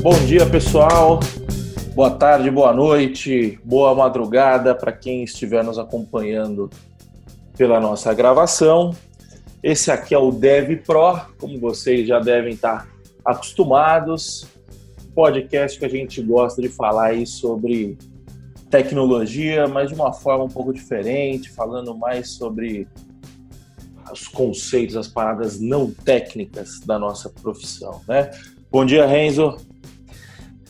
Bom dia, pessoal. Boa tarde, boa noite, boa madrugada para quem estiver nos acompanhando pela nossa gravação. Esse aqui é o Dev Pro, como vocês já devem estar acostumados. Podcast que a gente gosta de falar aí sobre tecnologia, mas de uma forma um pouco diferente, falando mais sobre os conceitos, as paradas não técnicas da nossa profissão, né? Bom dia, Renzo.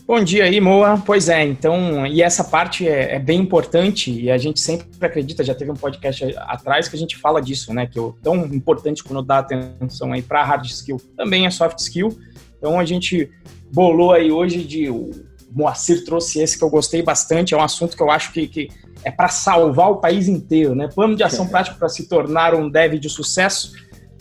Bom dia aí, Moa. Pois é, então, e essa parte é, é, bem importante e a gente sempre acredita, já teve um podcast atrás que a gente fala disso, né? Que é tão importante quando dá atenção aí para hard skill, também é soft skill. Então a gente bolou aí hoje de o Moacir trouxe esse que eu gostei bastante, é um assunto que eu acho que, que é para salvar o país inteiro, né? Plano de ação prático para se tornar um dev de sucesso.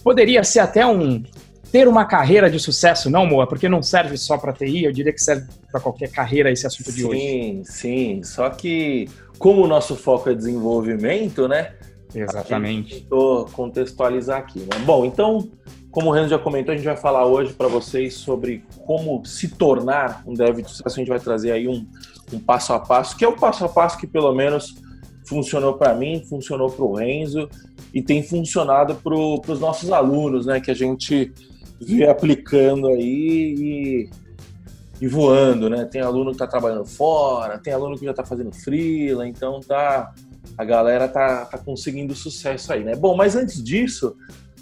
Poderia ser até um ter uma carreira de sucesso, não, Moa? Porque não serve só para TI, eu diria que serve para qualquer carreira esse assunto de hoje. Sim, sim. Só que, como o nosso foco é desenvolvimento, né? Exatamente. Vou contextualizar aqui, né? Bom, então, como o Renzo já comentou, a gente vai falar hoje para vocês sobre como se tornar um dev de sucesso. A gente vai trazer aí um, um passo a passo, que é o passo a passo que pelo menos funcionou para mim, funcionou para o Renzo e tem funcionado para os nossos alunos, né? Que a gente vê aplicando aí e, e voando, né? Tem aluno que está trabalhando fora, tem aluno que já está fazendo freela, então tá a galera tá, tá conseguindo sucesso aí, né? Bom, mas antes disso,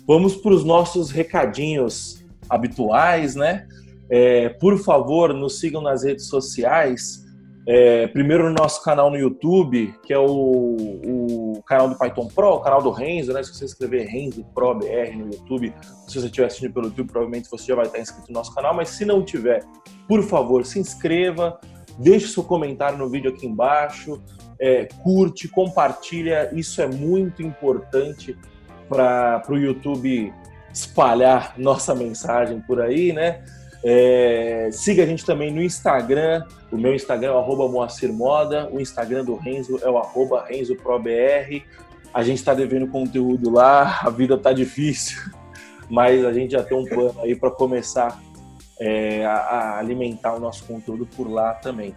vamos para os nossos recadinhos habituais, né? É, por favor, nos sigam nas redes sociais. É, primeiro no nosso canal no YouTube, que é o, o, canal do Python Pro, o canal do Renzo, né? Se você escrever Renzo Pro BR no YouTube, se você estiver assistindo pelo YouTube, provavelmente você já vai estar inscrito no nosso canal, mas se não tiver, por favor, se inscreva, deixe seu comentário no vídeo aqui embaixo, é, curte, compartilha, isso é muito importante para o YouTube espalhar nossa mensagem por aí, né? É, siga a gente também no Instagram. O meu Instagram é o Moacir Moda. O Instagram do Renzo é o arroba RenzoProBR. A gente está devendo conteúdo lá, a vida tá difícil, mas a gente já tem um plano aí para começar é, a, a, alimentar o nosso conteúdo por lá também.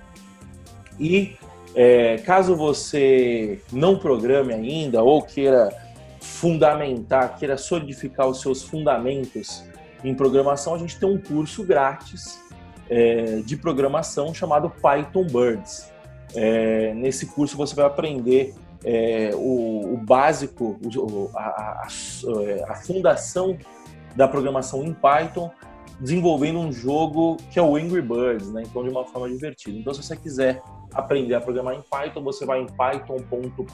E é, caso você não programe ainda ou queira fundamentar, queira solidificar os seus fundamentos em programação, a gente tem um curso grátis é, de programação chamado Python Birds. É, nesse curso você vai aprender é, o, o, básico, o, a, a, a, fundação da programação em Python, desenvolvendo um jogo que é o Angry Birds, né? então de uma forma divertida. Então, se você quiser aprender a programar em Python, você vai em python.pro.br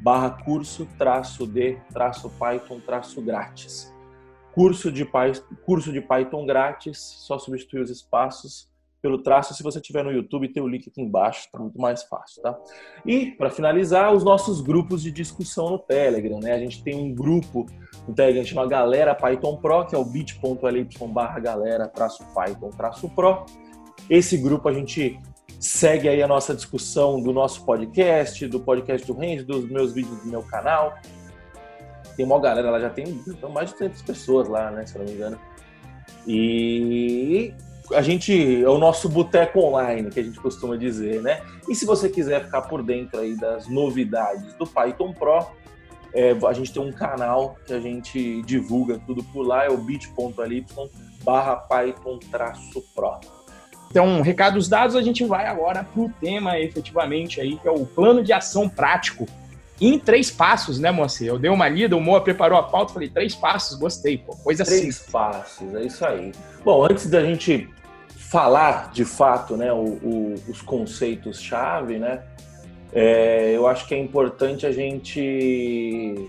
barra curso traço de traço Python traço grátis curso de, curso de Python grátis, só substituir os espaços pelo traço. Se você tiver no YouTube, tem o link aqui embaixo, está muito mais fácil, tá? E, para finalizar, os nossos grupos de discussão no Telegram, né? A gente tem um grupo no Telegram chama Galera Python Pro, que é o bit.ly barra galera Python Pro. Esse grupo a gente segue aí a nossa discussão do nosso podcast, do podcast do Range, dos meus vídeos do meu canal. Tem uma galera lá, já tem mais de 300 pessoas lá, né? Se eu não me engano. E a gente é o nosso boteco online, que a gente costuma dizer, né? E se você quiser ficar por dentro aí das novidades do Python Pro, é, a gente tem um canal que a gente divulga tudo por lá, é o bit.ly barra Python-Pro. Então, recados dados, a gente vai agora para o tema efetivamente aí, que é o plano de ação prático em três passos, né, Moacir? Eu dei uma lida, o Moa preparou a pauta, falei, três passos, gostei, pô, coisa três assim. Três passos, é isso aí. Bom, antes da gente falar de fato, né, o, o, os conceitos-chave, né, é, eu acho que é importante a gente.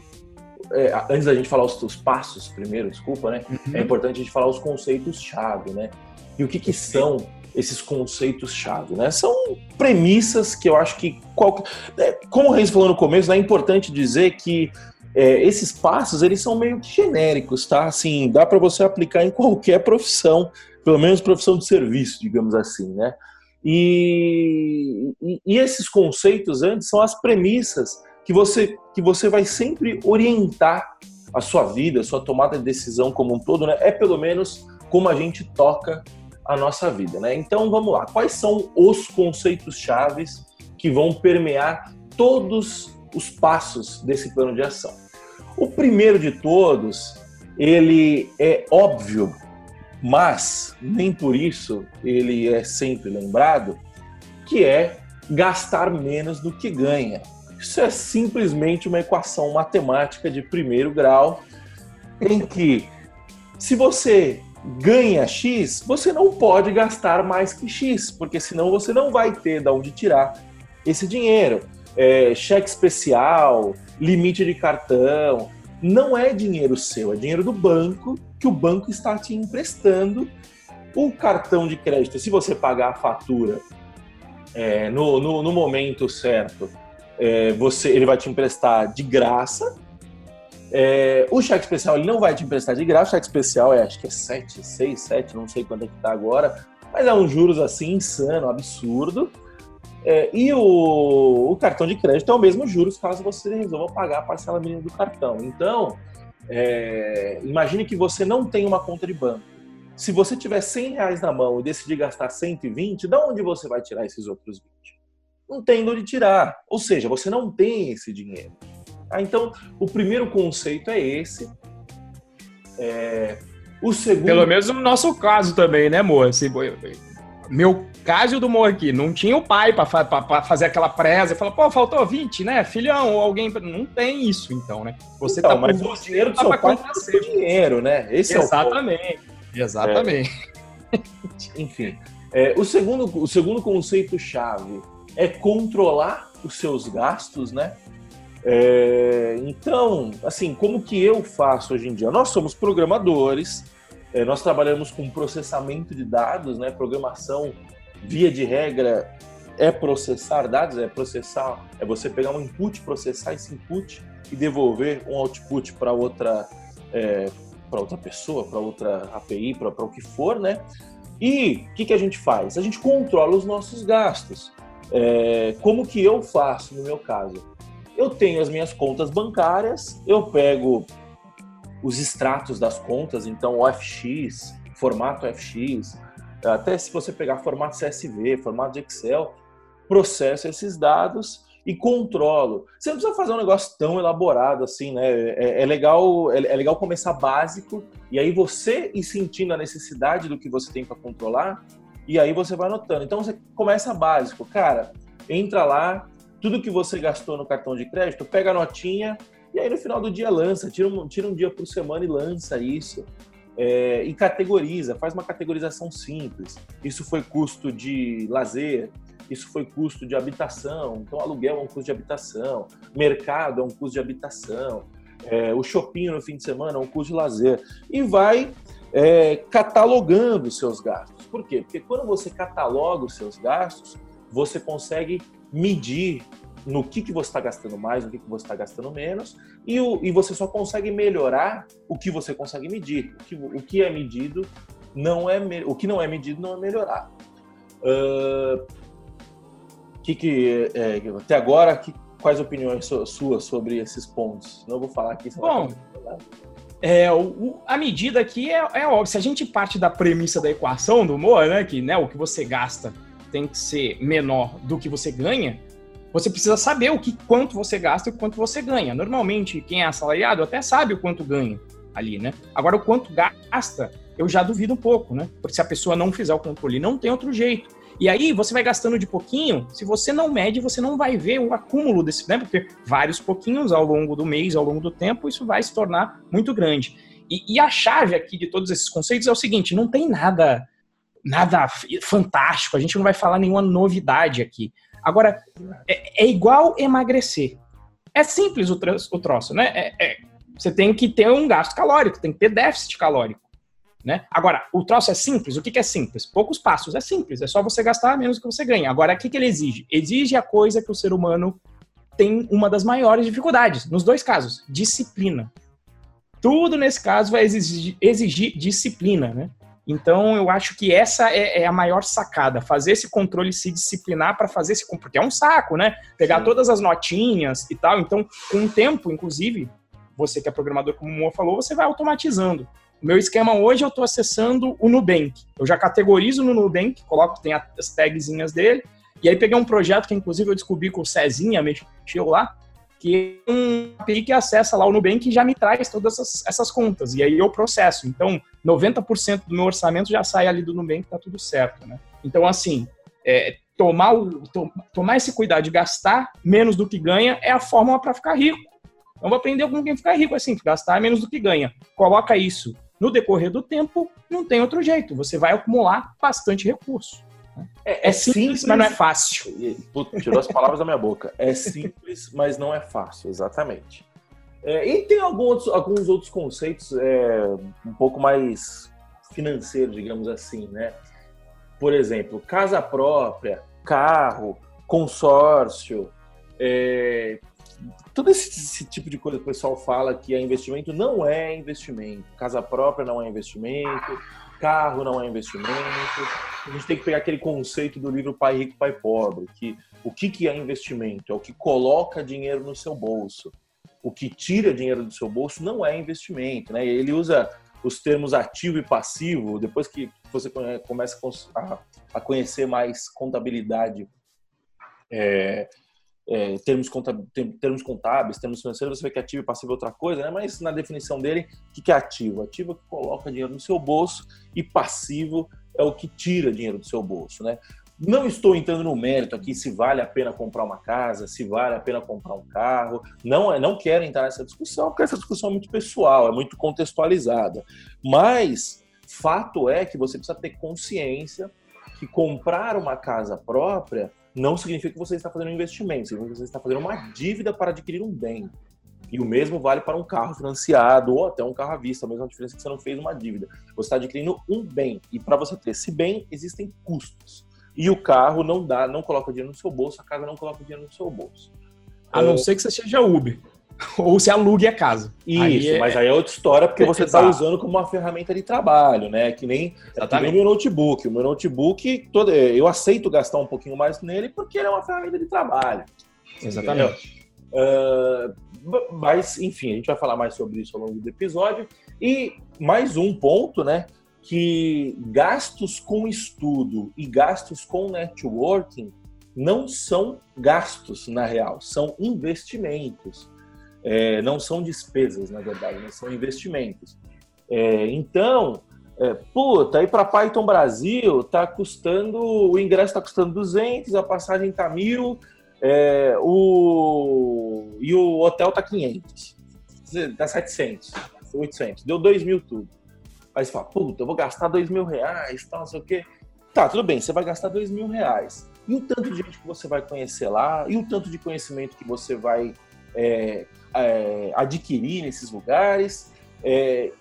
É, antes da gente falar os, os, passos primeiro, desculpa, né? Uhum. É importante a gente falar os conceitos-chave, né? E o que, que são esses conceitos-chave, né? São premissas que eu acho que, qual, né, como o Reis falou no começo, né, é importante dizer que é, esses passos eles são meio que genéricos, tá? Assim, dá para você aplicar em qualquer profissão, pelo menos profissão de serviço, digamos assim, né? E, e, e esses conceitos antes são as premissas que você que você vai sempre orientar a sua vida, a sua tomada de decisão como um todo, né? É pelo menos como a gente toca a nossa vida, né? Então vamos lá. Quais são os conceitos chaves que vão permear todos os passos desse plano de ação? O primeiro de todos, ele é óbvio, mas nem por isso ele é sempre lembrado, que é gastar menos do que ganha. Isso é simplesmente uma equação matemática de primeiro grau, em que se você ganha X, você não pode gastar mais que X, porque senão você não vai ter de onde tirar esse dinheiro. É, cheque especial, limite de cartão, não é dinheiro seu, é dinheiro do banco que o banco está te emprestando. O cartão de crédito, se você pagar a fatura é, no, no, no, momento certo, é, você, ele vai te emprestar de graça. É, o cheque especial ele não vai te emprestar de graça. O cheque especial é acho que é 7, 6, 7, não sei quanto é que está agora, mas é um juros assim insano, absurdo. É, e o, o, cartão de crédito é o mesmo juros caso você resolva pagar a parcela mínima do cartão. Então, é, imagine que você não tem uma conta de banco. Se você tiver 100 reais na mão e decidir gastar 120, de onde você vai tirar esses outros 20? Não tem onde tirar. Ou seja, você não tem esse dinheiro. Ah, então, o primeiro conceito é esse. É, o segundo... Pelo menos no nosso caso também, né, amor? Assim, meu caso do Mo aqui, não tinha o pai para fazer aquela presa, falar, pô, faltou 20, né? Filhão, ou alguém. Não tem isso, então, né? Você então, tá mas o dinheiro do seu pai é dinheiro, né? Esse Exatamente. É o Exatamente. É. Enfim. É, o, segundo, o segundo conceito-chave é controlar os seus gastos, né? É, então, assim, como que eu faço hoje em dia? Nós somos programadores, é, nós trabalhamos com processamento de dados, né? Programação, via de regra, é processar dados, é processar, é você pegar um input, processar esse input e devolver um output para outra, é, para outra pessoa, para outra API, para o que for, né? E o que, que a gente faz? A gente controla os nossos gastos. É, como que eu faço no meu caso? Eu tenho as minhas contas bancárias, eu pego os extratos das contas, então OFX, formato FX, até se você pegar formato CSV, formato de Excel, processo esses dados e controlo. Você não precisa fazer um negócio tão elaborado assim, né? É, é legal, é, é, legal começar básico e aí você ir sentindo a necessidade do que você tem para controlar e aí você vai anotando. Então você começa básico, cara, entra lá, tudo que você gastou no cartão de crédito, pega a notinha, e aí no final do dia lança, tira um, tira um dia por semana e lança isso. É, e categoriza, faz uma categorização simples. Isso foi custo de lazer, isso foi custo de habitação, então aluguel é um custo de habitação, mercado é um custo de habitação, é, o shopping no fim de semana é um custo de lazer. E vai é, catalogando os seus gastos. Por quê? Porque quando você cataloga os seus gastos, você consegue medir no que, que você está gastando mais, no que, que você está gastando menos, e, o, e você só consegue melhorar o que você consegue medir. O que, o que é medido não é o que não é medido não é melhorar. Uh, que que é, até agora que, quais opiniões suas sobre esses pontos? Não vou falar aqui. Bom, é, o, a medida aqui é, é óbvio. Se a gente parte da premissa da equação do Moa, né, que né, o que você gasta tem que ser menor do que você ganha, você precisa saber o que quanto você gasta e quanto você ganha. Normalmente, quem é assalariado até sabe o quanto ganha ali, né? Agora, o quanto gasta, eu já duvido um pouco, né? Porque se a pessoa não fizer o controle, não tem outro jeito. E aí você vai gastando de pouquinho, se você não mede, você não vai ver o acúmulo desse, né? Porque vários pouquinhos ao longo do mês, ao longo do tempo, isso vai se tornar muito grande. E, e a chave aqui de todos esses conceitos é o seguinte: não tem nada, nada fantástico, a gente não vai falar nenhuma novidade aqui. Agora, é, é igual emagrecer. É simples o, o troço né? É, é, você tem que ter um gasto calórico, tem que ter déficit calórico. Né? Agora, o troço é simples. O que, que é simples? Poucos passos. É simples. É só você gastar menos do que você ganha. Agora, o que, que ele exige? Exige a coisa que o ser humano tem uma das maiores dificuldades. Nos dois casos, disciplina. Tudo nesse caso vai exigir, exigir disciplina, né? Então, eu acho que essa é, é, a maior sacada, fazer esse controle, se disciplinar para fazer esse porque é um saco, né? Pegar Sim. todas as notinhas e tal. Então, com o tempo, inclusive, você que é programador, como o Moa falou, você vai automatizando. O meu esquema hoje eu estou acessando o Nubank. Eu já categorizo no Nubank, coloco, tem as tagzinhas dele, e aí peguei um projeto que inclusive eu descobri com o Cezinha mexeu lá, que é um API que acessa lá o Nubank e já me traz todas essas, essas contas. E aí eu processo. Então, 90% do meu orçamento já sai ali do Nubank, tá tudo certo, né? Então, assim, é, tomar, o, to, tomar esse cuidado de gastar menos do que ganha é a fórmula para ficar rico. Então, vou aprender com quem ficar rico, assim, gastar menos do que ganha. Coloca isso no decorrer do tempo, não tem outro jeito. Você vai acumular bastante recurso. É, é simples, simples, mas não é fácil. tirou as palavras da minha boca. É simples, mas não é fácil, exatamente. É, e tem alguns, alguns outros conceitos é, um pouco mais financeiros, digamos assim, né? Por exemplo, casa própria, carro, consórcio, é, todo esse, esse, tipo de coisa que o pessoal fala que é investimento não é investimento. Casa própria não é investimento, carro não é investimento. A gente tem que pegar aquele conceito do livro Pai Rico, Pai Pobre, que o que, que é investimento? É o que coloca dinheiro no seu bolso. O que tira dinheiro do seu bolso não é investimento, né? Ele usa os termos ativo e passivo, depois que você começa a conhecer mais contabilidade é, é, termos, termos contábeis, termos financeiros, você vê que ativo e passivo é outra coisa, né? Mas na definição dele, o que é ativo? Ativo é que coloca dinheiro no seu bolso e passivo é o que tira dinheiro do seu bolso, né? Não estou entrando no mérito aqui se vale a pena comprar uma casa, se vale a pena comprar um carro. Não, é, não quero entrar nessa discussão, porque essa discussão é muito pessoal, é muito contextualizada. Mas fato é que você precisa ter consciência que comprar uma casa própria não significa que você está fazendo um investimento, significa que você está fazendo uma dívida para adquirir um bem. E o mesmo vale para um carro financiado ou até um carro à vista, a mesma diferença que você não fez uma dívida. Você está adquirindo um bem e para você ter esse bem existem custos. E o carro não dá, não coloca dinheiro no seu bolso, a casa não coloca dinheiro no seu bolso. A não é... ser que você seja Uber. ou se alugue a casa. Isso, aí é... mas aí é outra história, porque você está usando como uma ferramenta de trabalho, né? Que nem, é que nem o meu notebook. O meu notebook, todo, eu aceito gastar um pouquinho mais nele porque ele é uma ferramenta de trabalho. Exatamente. Uh, mas, enfim, a gente vai falar mais sobre isso ao longo do episódio. E mais um ponto, né? Que gastos com estudo e gastos com networking não são gastos, na real, são investimentos é, não são despesas, na verdade, né? são investimentos. É, então, é, puta, aí para Python Brasil tá custando, o ingresso está custando 200, a passagem tá mil, é, o, e o hotel tá 500, dá 700, 800, deu 2 mil tudo. Aí você fala, puta, eu vou gastar 2 mil reais, tal, não sei o quê. Tá, tudo bem, você vai gastar 2 mil reais. E o tanto de gente que você vai conhecer lá, e o tanto de conhecimento que você vai é, é, adquirir nesses lugares? É,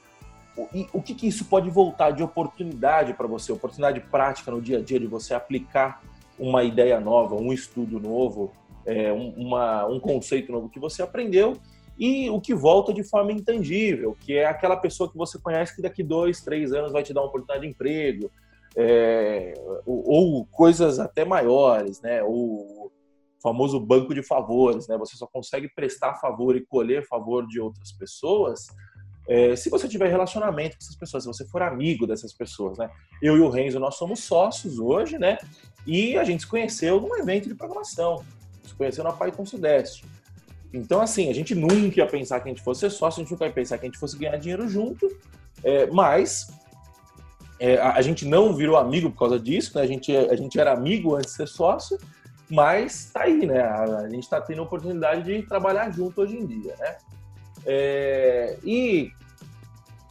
e o que, que, isso pode voltar de oportunidade para você, oportunidade prática no dia a dia de você aplicar uma ideia nova, um estudo novo, é, um, uma, um conceito novo que você aprendeu e o que volta de forma intangível, que é aquela pessoa que você conhece que daqui dois, três anos vai te dar uma oportunidade de emprego, é, ou, ou, coisas até maiores, né? Ou famoso banco de favores, né? Você só consegue prestar favor e colher favor de outras pessoas é, se você tiver relacionamento com essas pessoas, se você for amigo dessas pessoas, né? Eu e o Renzo, nós somos sócios hoje, né? E a gente se conheceu num evento de programação, se conheceu na Python Sudeste. Então, assim, a gente nunca ia pensar que a gente fosse ser sócio, a gente nunca ia pensar que a gente fosse ganhar dinheiro junto, é, mas é, a, a, gente não virou amigo por causa disso, né? A gente, a gente era amigo antes de ser sócio, mas tá aí, né? A gente está tendo a oportunidade de trabalhar junto hoje em dia, né? É, e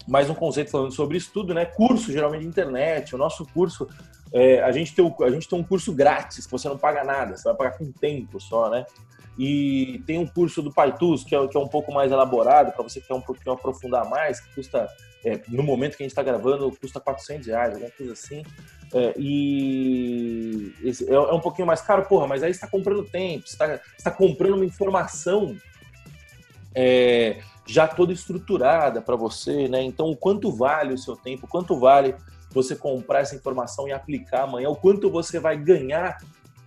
mais um conceito falando sobre estudo, né? Curso, geralmente de internet. O nosso curso, é, a, gente tem, a gente tem um curso grátis, que você não paga nada, você vai pagar com tempo só, né? E tem um curso do Paitus, que é, que é um pouco mais elaborado, para você que quer um pouquinho aprofundar mais, que custa, é, no momento que a gente está gravando, custa 400 reais, alguma coisa assim. É, e é, é, um pouquinho mais caro, porra, mas aí está comprando tempo, está tá comprando uma informação é, já toda estruturada para você, né? Então, o quanto vale o seu tempo, quanto vale você comprar essa informação e aplicar amanhã, o quanto você vai ganhar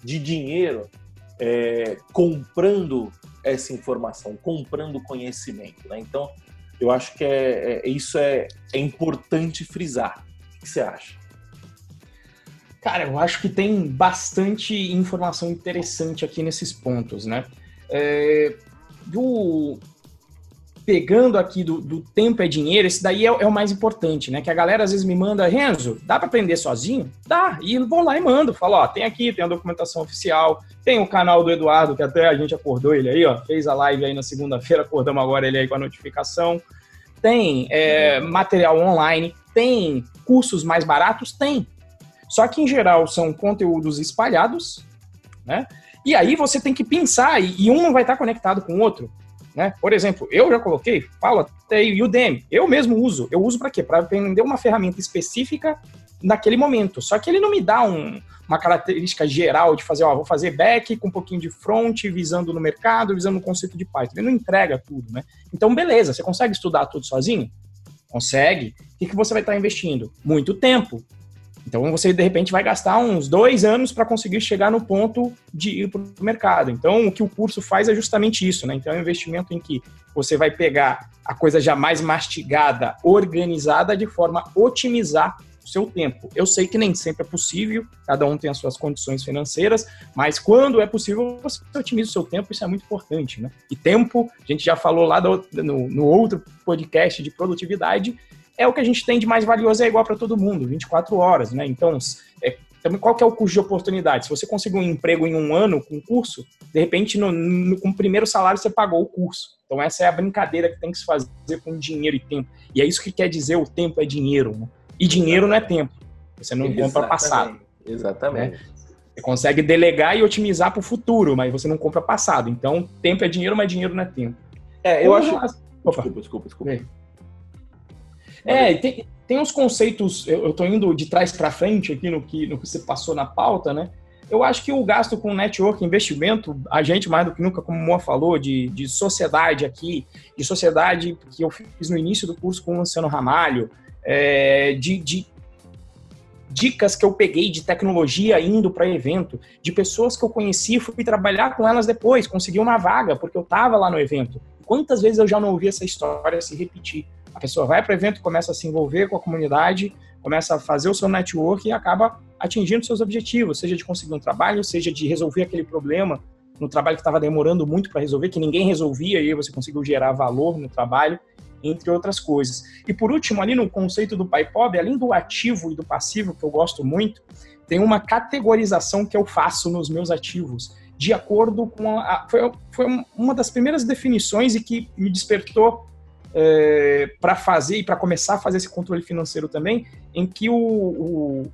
de dinheiro é, comprando essa informação, comprando conhecimento, né? Então, Eu acho que é, é isso é, é importante frisar. O que você acha? Cara, eu acho que tem bastante informação interessante aqui nesses pontos, né? É, do, pegando aqui do, do, tempo é dinheiro, esse daí é, é, o mais importante, né? Que a galera às vezes me manda, Renzo, dá para aprender sozinho? Dá, e vou lá e mando, falo, ó, tem aqui, tem a documentação oficial, tem o canal do Eduardo, que até a gente acordou ele aí, ó, fez a live aí na segunda-feira, acordamos agora ele aí com a notificação. Tem é, material online, tem cursos mais baratos? Tem. Só que, em geral, são conteúdos espalhados, né? E aí você tem que pensar, e, um não vai estar conectado com o outro. Né? Por exemplo, eu já coloquei, falo até o Udemy, eu mesmo uso. Eu uso para quê? Para aprender uma ferramenta específica naquele momento. Só que ele não me dá um, uma característica geral de fazer, ó, vou fazer back com um pouquinho de front, visando no mercado, visando no conceito de Python. Ele não entrega tudo, né? Então, beleza, você consegue estudar tudo sozinho? Consegue. O que, que você vai estar investindo? Muito tempo. Então você de repente vai gastar uns dois anos para conseguir chegar no ponto de ir para o mercado. Então o que o curso faz é justamente isso, né? Então é um investimento em que você vai pegar a coisa já mais mastigada, organizada, de forma a otimizar o seu tempo. Eu sei que nem sempre é possível, cada um tem as suas condições financeiras, mas quando é possível, você otimiza o seu tempo, isso é muito importante, né? E tempo, a gente já falou lá do, no, no outro podcast de produtividade, é o que a gente tem de mais valioso, é igual para todo mundo, 24 horas, né? Então, é, qual que é o custo de oportunidade? Se você conseguir um emprego em um ano com um curso, de repente, no, no, com o primeiro salário, você pagou o curso. Então, essa é a brincadeira que tem que se fazer com dinheiro e tempo. E é isso que quer dizer o tempo é dinheiro. Né? E dinheiro não é tempo. Você não Exatamente. compra passado. Exatamente. Né? Você consegue delegar e otimizar para o futuro, mas você não compra passado. Então, tempo é dinheiro, mas dinheiro não é tempo. É, eu acho. Opa. Desculpa, desculpa, desculpa. É, tem, tem uns conceitos, eu, estou indo de trás para frente aqui no que, no que você passou na pauta, né? Eu acho que o gasto com network, investimento, a gente mais do que nunca, como o Moa falou, de, de sociedade aqui, de sociedade que eu fiz no início do curso com o Luciano Ramalho, é, de, de dicas que eu peguei de tecnologia indo para evento, de pessoas que eu conheci, fui trabalhar com elas depois, consegui uma vaga porque eu estava lá no evento. Quantas vezes eu já não ouvi essa história se repetir? A pessoa vai para o evento, começa a se envolver com a comunidade, começa a fazer o seu network e acaba atingindo seus objetivos, seja de conseguir um trabalho, seja de resolver aquele problema no trabalho que estava demorando muito para resolver, que ninguém resolvia, e você conseguiu gerar valor no trabalho, entre outras coisas. E por último, ali no conceito do PyPob, além do ativo e do passivo, que eu gosto muito, tem uma categorização que eu faço nos meus ativos, de acordo com a. Foi, foi uma das primeiras definições e que me despertou é, para fazer e para começar a fazer esse controle financeiro também, em que o, o,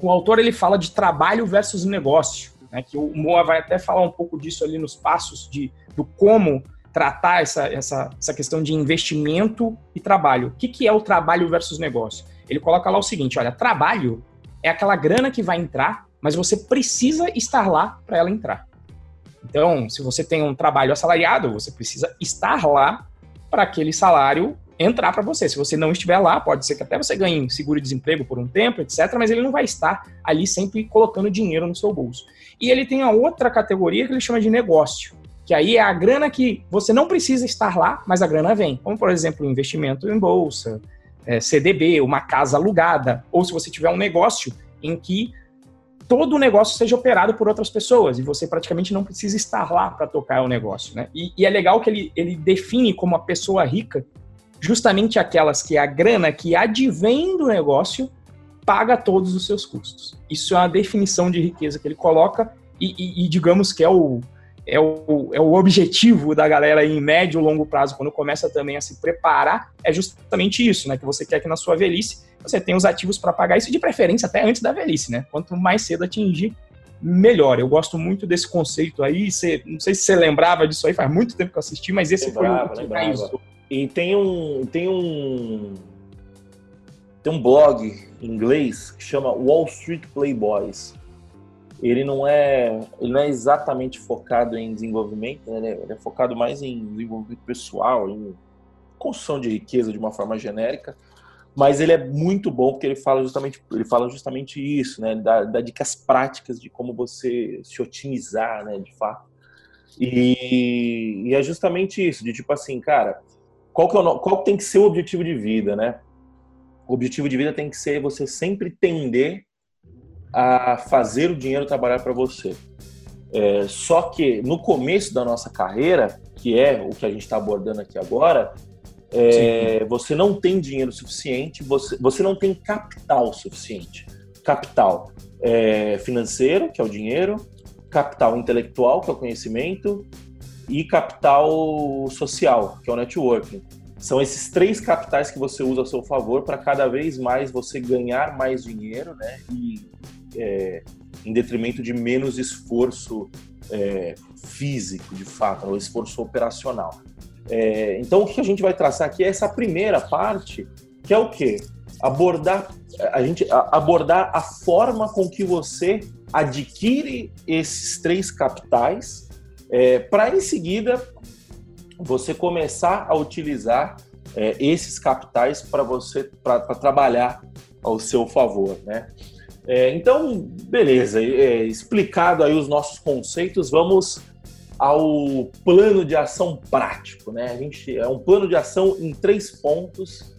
o autor ele fala de trabalho versus negócio, né, que o Moa vai até falar um pouco disso ali nos passos de do como tratar essa, essa, essa questão de investimento e trabalho. O que, que é o trabalho versus negócio? Ele coloca lá o seguinte: olha, trabalho é aquela grana que vai entrar, mas você precisa estar lá para ela entrar. Então, se você tem um trabalho assalariado, você precisa estar lá para aquele salário entrar para você. Se você não estiver lá, pode ser que até você ganhe seguro-desemprego por um tempo, etc., mas ele não vai estar ali sempre colocando dinheiro no seu bolso. E ele tem a outra categoria que ele chama de negócio, que aí é a grana que você não precisa estar lá, mas a grana vem. Como, por exemplo, investimento em bolsa, é, CDB, uma casa alugada, ou se você tiver um negócio em que todo o negócio seja operado por outras pessoas e você praticamente não precisa estar lá para tocar o negócio, né? E, e, é legal que ele, ele define como a pessoa rica justamente aquelas que a grana que advém do negócio paga todos os seus custos. Isso é uma definição de riqueza que ele coloca e, e, e digamos que é o, é o, é o objetivo da galera em médio e longo prazo, quando começa também a se preparar, é justamente isso, né? Que você quer que na sua velhice você tenha os ativos para pagar isso, de preferência até antes da velhice, né? Quanto mais cedo atingir, melhor. Eu gosto muito desse conceito aí. Você, não sei se você lembrava disso aí, faz muito tempo que eu assisti, mas esse lembrava, foi o mais. E tem um, tem um tem um blog em inglês que chama Wall Street Playboys. Ele não é, ele não é exatamente focado em desenvolvimento, né? ele, é, ele é focado mais em desenvolvimento pessoal, em construção de riqueza de uma forma genérica mas ele é muito bom porque ele fala justamente ele fala justamente isso, né? Dá, dá dicas práticas de como você se otimizar, né? De fato. E, e, é justamente isso, de tipo assim, cara, qual que, é o, qual tem que ser o objetivo de vida, né? O objetivo de vida tem que ser você sempre tender a fazer o dinheiro trabalhar para você. É, só que no começo da nossa carreira, que é o que a gente está abordando aqui agora, é, você não tem dinheiro suficiente, você, você não tem capital suficiente. Capital é, financeiro, que é o dinheiro, capital intelectual, que é o conhecimento, e capital social, que é o networking. São esses três capitais que você usa a seu favor para cada vez mais você ganhar mais dinheiro, né? E é, em detrimento de menos esforço é, físico, de fato, ou esforço operacional. É, então, o que a gente vai traçar aqui é essa primeira parte, que é o quê? Abordar a gente abordar a forma com que você adquire esses três capitais, é, para em seguida você começar a utilizar é, esses capitais para você para trabalhar ao seu favor, né? É, então, beleza, é, explicado aí os nossos conceitos, vamos ao plano de ação prático, né? A gente é um plano de ação em três pontos,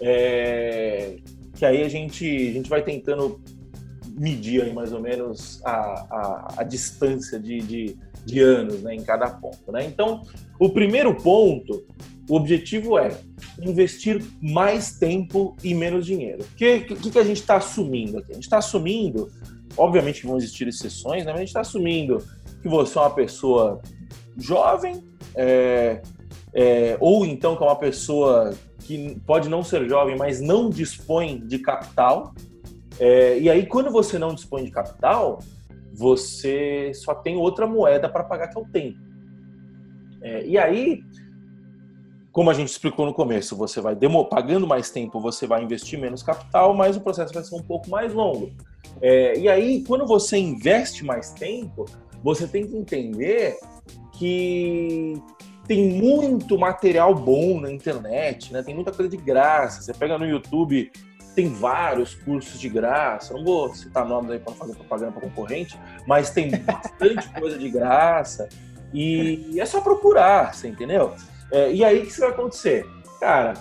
é, que aí a gente, a gente vai tentando medir aí mais ou menos a, a, a distância de, de, de, anos né, em cada ponto. Né? Então, o primeiro ponto, o objetivo é investir mais tempo e menos dinheiro. O que, que, que a gente está assumindo aqui? A gente está assumindo, obviamente que vão existir exceções, né? mas a gente está assumindo que você é uma pessoa jovem, é, é, ou então que é uma pessoa que pode não ser jovem, mas não dispõe de capital. É, e aí, quando você não dispõe de capital, você só tem outra moeda para pagar, que é o tempo. É, e aí, como a gente explicou no começo, você vai demo, pagando mais tempo, você vai investir menos capital, mas o processo vai ser um pouco mais longo. É, e aí, quando você investe mais tempo, você tem que entender que tem muito material bom na internet, né? Tem muita coisa de graça. Você pega no YouTube, tem vários cursos de graça. Não vou citar nomes aí para fazer propaganda para concorrente, mas tem bastante coisa de graça. E é só procurar, você entendeu? É, e aí o que vai acontecer? Cara,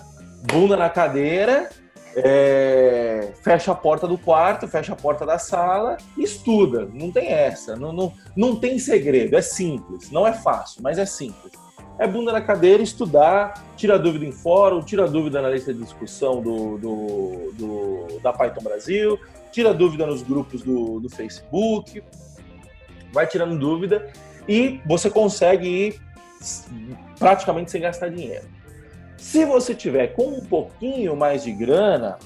bunda na cadeira, é, fecha a porta do quarto, fecha a porta da sala estuda. Não tem essa, não, não, não tem segredo, é simples. Não é fácil, mas é simples. É bunda na cadeira, estudar, tira dúvida em fórum, tira dúvida na lista de discussão do, do, do da Python Brasil, tira dúvida nos grupos do, do Facebook, vai tirando dúvida e você consegue ir praticamente sem gastar dinheiro. Se você tiver com um pouquinho mais de grana,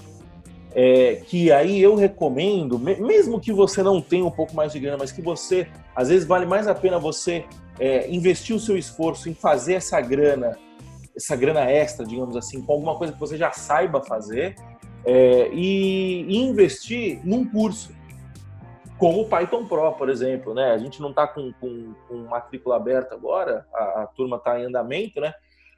é, que aí eu recomendo, mesmo que você não tenha um pouco mais de grana, mas que você, às vezes vale mais a pena você é, investir o seu esforço em fazer essa grana, essa grana extra, digamos assim, com alguma coisa que você já saiba fazer, é, e, e, investir num curso, como o Python Pro, por exemplo, né? A gente não está com, com, com, matrícula aberta agora, a, a turma está em andamento, né?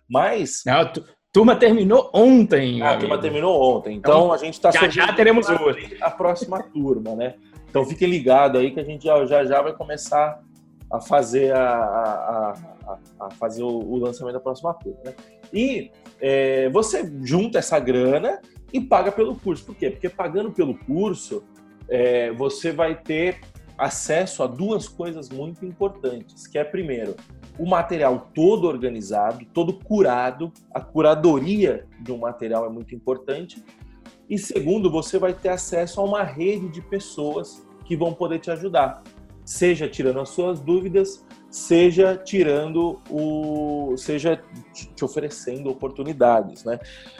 Mas. Não, a turma terminou ontem. Ah, a turma terminou ontem. Então, então a gente está. Já já teremos hoje. A próxima turma, né? Então fiquem ligados aí que a gente já, já, já vai começar a fazer, a, a, a, a fazer o, o, lançamento da próxima turma. Né? E é, você junta essa grana e paga pelo curso. Por quê? Porque pagando pelo curso, é, você vai ter acesso a duas coisas muito importantes, que é primeiro o material todo organizado, todo curado, a curadoria de um material é muito importante. E segundo, você vai ter acesso a uma rede de pessoas que vão poder te ajudar, seja tirando as suas dúvidas, seja tirando o, seja te oferecendo oportunidades, né?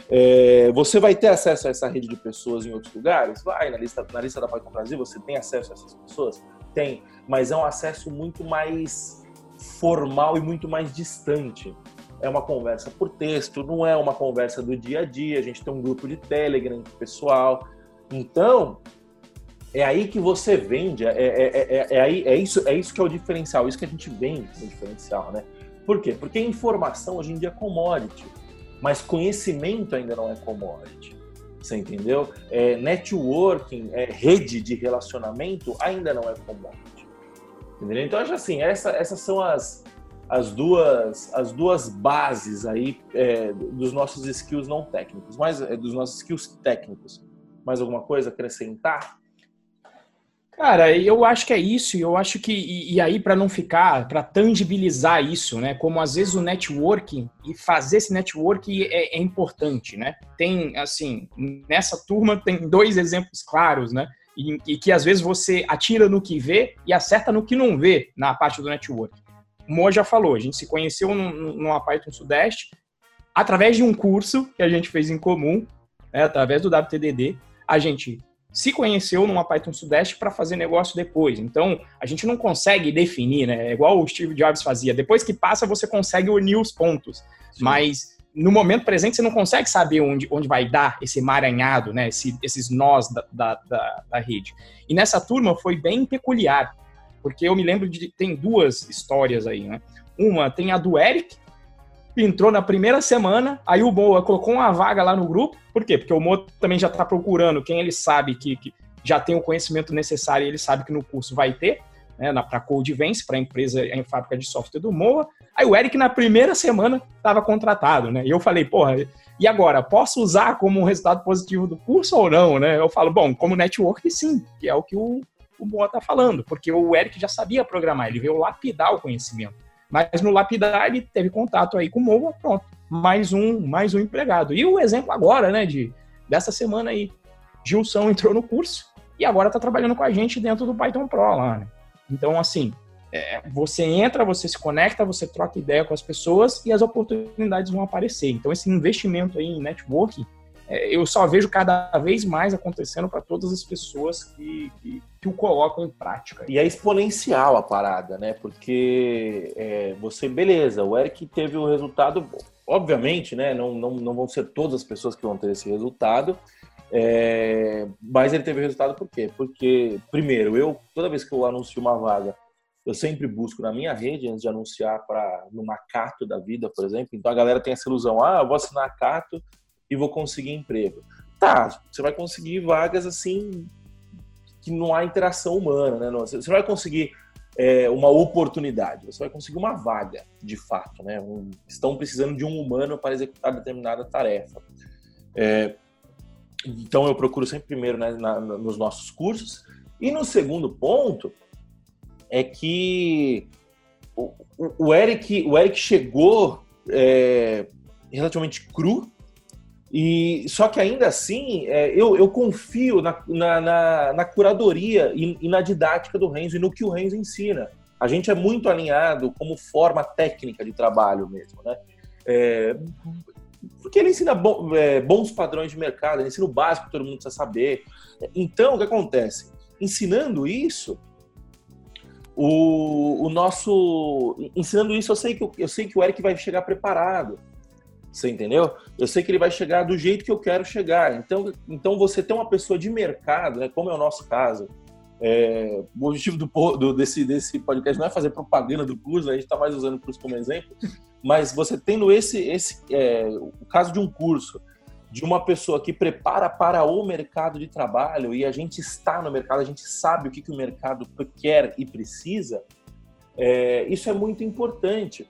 É, você vai ter acesso a essa rede de pessoas em outros lugares? Vai na lista, na lista da Python Brasil, você tem acesso a essas pessoas? Tem, mas é um acesso muito mais formal e muito mais distante. É uma conversa por texto, não é uma conversa do dia a dia. A gente tem um grupo de Telegram pessoal. Então, é aí que você vende, é, é, é, é, aí, é, isso, é isso que é o diferencial, isso que a gente vende o diferencial, né? Por quê? Porque informação hoje em dia é commodity, mas conhecimento ainda não é commodity. Você entendeu? É, networking, é, rede de relacionamento ainda não é commodity. Entendeu? Então, acho assim, essa, essas são as, as duas, as duas bases aí é, dos nossos skills não técnicos, mais é, dos nossos skills técnicos. Mais alguma coisa acrescentar? Cara, eu acho que é isso, e eu acho que, e, e aí para não ficar, para tangibilizar isso, né? Como às vezes o networking e fazer esse networking é, é, importante, né? Tem, assim, nessa turma tem dois exemplos claros, né? E, e, que às vezes você atira no que vê e acerta no que não vê na parte do networking. O Mo já falou, a gente se conheceu numa Python Sudeste através de um curso que a gente fez em comum, né, através do WTDD. A gente se conheceu numa Python Sudeste para fazer negócio depois. Então, a gente não consegue definir, né? É igual o Steve Jobs fazia. Depois que passa, você consegue unir os pontos. Sim. Mas no momento presente, você não consegue saber onde, onde vai dar esse emaranhado, né? Esse, esses nós da, da, da, da rede. E nessa turma foi bem peculiar, porque eu me lembro de. Tem duas histórias aí, né? Uma tem a do Eric, que entrou na primeira semana, aí o Moa colocou uma vaga lá no grupo. Por quê? Porque o Moa também já está procurando quem ele sabe que, que, já tem o conhecimento necessário e ele sabe que no curso vai ter, né? Para Code Vence, para a empresa em fábrica de software do Moa. Aí o Eric, na primeira semana, estava contratado, né? E eu falei, porra, e agora, posso usar como um resultado positivo do curso ou não, né? Eu falo, bom, como network, sim, que é o que o, o Moa está falando, porque o Eric já sabia programar, ele veio lapidar o conhecimento. Mas no lapidar ele teve contato aí com o Moa, pronto, mais um, mais um empregado. E o exemplo agora, né, de dessa semana aí, Gilson entrou no curso e agora está trabalhando com a gente dentro do Python Pro lá, né? Então, assim, é, você entra, você se conecta, você troca ideia com as pessoas e as oportunidades vão aparecer. Então, esse investimento aí em networking é, eu só vejo cada vez mais acontecendo para todas as pessoas que, que, que, o colocam em prática. E é exponencial a parada, né? Porque é, você, beleza, o Eric teve o resultado, obviamente, né? Não, não, não vão ser todas as pessoas que vão ter esse resultado, é, mas ele teve resultado por quê? Porque, primeiro, eu, toda vez que eu anuncio uma vaga, eu sempre busco na minha rede, antes de anunciar para numa Cato da vida, por exemplo. Então a galera tem essa ilusão: ah, eu vou assinar a Cato e vou conseguir emprego. Tá, você vai conseguir vagas assim que não há interação humana, né? Você vai conseguir é, uma oportunidade, você vai conseguir uma vaga, de fato, né? Um, estão precisando de um humano para executar determinada tarefa. É, então eu procuro sempre primeiro né, na, nos nossos cursos. E no segundo ponto é que o, o, Eric, o Eric chegou é, relativamente cru e só que ainda assim, é, eu, eu confio na, na, na, na curadoria e, e, na didática do Renzo e no que o Renzo ensina. A gente é muito alinhado como forma técnica de trabalho mesmo, né? É, porque ele ensina bo, é, bons padrões de mercado, ele ensina o básico que todo mundo precisa saber. Então, o que acontece? Ensinando isso, o, o nosso. Ensinando isso, eu sei, que, eu sei que o Eric vai chegar preparado. Você entendeu? Eu sei que ele vai chegar do jeito que eu quero chegar. Então, então você ter uma pessoa de mercado, né, como é o nosso caso, é, o objetivo do, do, desse, desse podcast não é fazer propaganda do curso, a gente está mais usando o curso como exemplo, mas você tendo esse, esse é, o caso de um curso, de uma pessoa que prepara para o mercado de trabalho e a gente está no mercado, a gente sabe o que, que o mercado quer e precisa, é, isso é muito importante.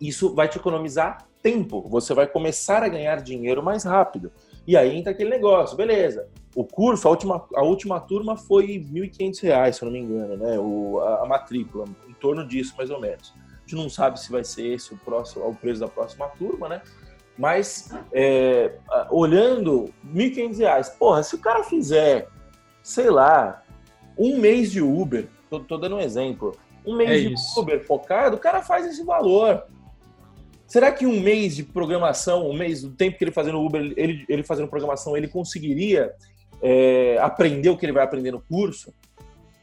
Isso vai te economizar tempo, você vai começar a ganhar dinheiro mais rápido. E aí entra aquele negócio, beleza. O curso, a última, a última turma foi R$ 1.500, se eu não me engano, né? O, a, a, matrícula, em torno disso, mais ou menos. A gente não sabe se vai ser esse o, próximo, o preço da próxima turma, né? Mas, é, olhando, R$ 1.500, porra, se o cara fizer, sei lá, um mês de Uber, tô, tô dando um exemplo, um mês é de Uber focado, o cara faz esse valor. Será que um mês de programação, um mês do tempo que ele fazendo Uber, ele, ele fazendo programação, ele conseguiria é, aprender o que ele vai aprender no curso?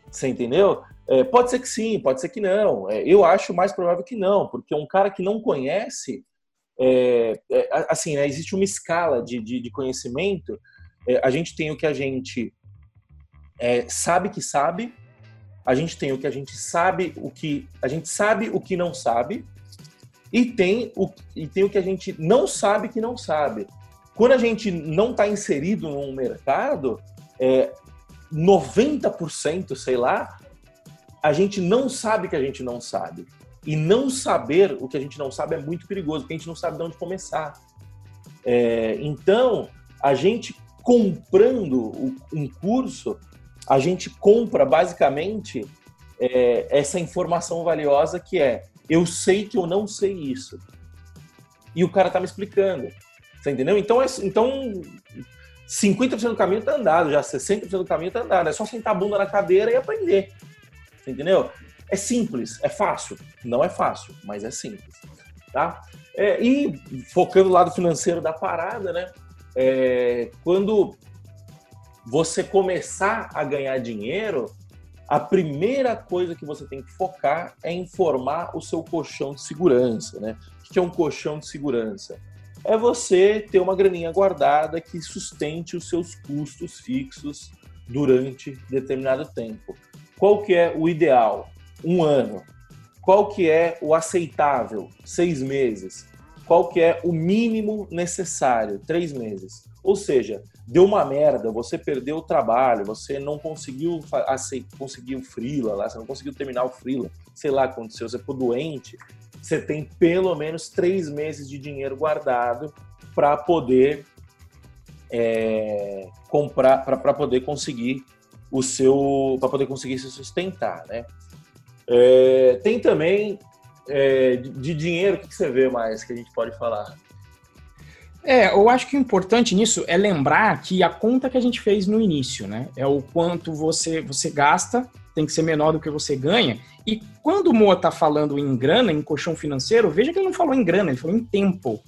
Você entendeu? É, pode ser que sim, pode ser que não. É, eu acho mais provável que não, porque um cara que não conhece, é, é, assim, né, existe uma escala de, de, de conhecimento. É, a gente tem o que a gente sabe que sabe, a gente tem o que a gente sabe o que a gente sabe o que não sabe e tem o, e tem o que a gente não sabe que não sabe. Quando a gente não está inserido num mercado, é, 90%, sei lá, a gente não sabe que a gente não sabe. E não saber o que a gente não sabe é muito perigoso, porque a gente não sabe de onde começar. É, então, a gente comprando um curso, a gente compra basicamente é, essa informação valiosa que é eu sei que eu não sei isso. E o cara tá me explicando. Você entendeu? Então, é, então 50% do caminho tá andado, já 60% do caminho tá andado. É só sentar a bunda na cadeira e aprender. Você entendeu? É simples, é fácil. Não é fácil, mas é simples. Tá? É, e focando no lado financeiro da parada, né? É, quando você começar a ganhar dinheiro, a primeira coisa que você tem que focar é em formar o seu colchão de segurança, né? O que é um colchão de segurança? É você ter uma graninha guardada que sustente os seus custos fixos durante determinado tempo. Qual que é o ideal? Um ano. Qual que é o aceitável? Seis meses. Qual que é o mínimo necessário? Três meses. Ou seja, deu uma merda, você perdeu o trabalho, você não conseguiu conseguir o freela lá, você não conseguiu terminar o freela, sei lá, aconteceu, você ficou doente, você tem pelo menos três meses de dinheiro guardado para poder é, comprar, para poder conseguir o seu, para poder conseguir se sustentar, né? É, tem também é, de, dinheiro, o que, que você vê mais que a gente pode falar? É, eu acho que o importante nisso é lembrar que a conta que a gente fez no início, né? É o quanto você, você gasta, tem que ser menor do que você ganha. E quando o Moa tá falando em grana, em colchão financeiro, veja que ele não falou em grana, ele falou em tempo.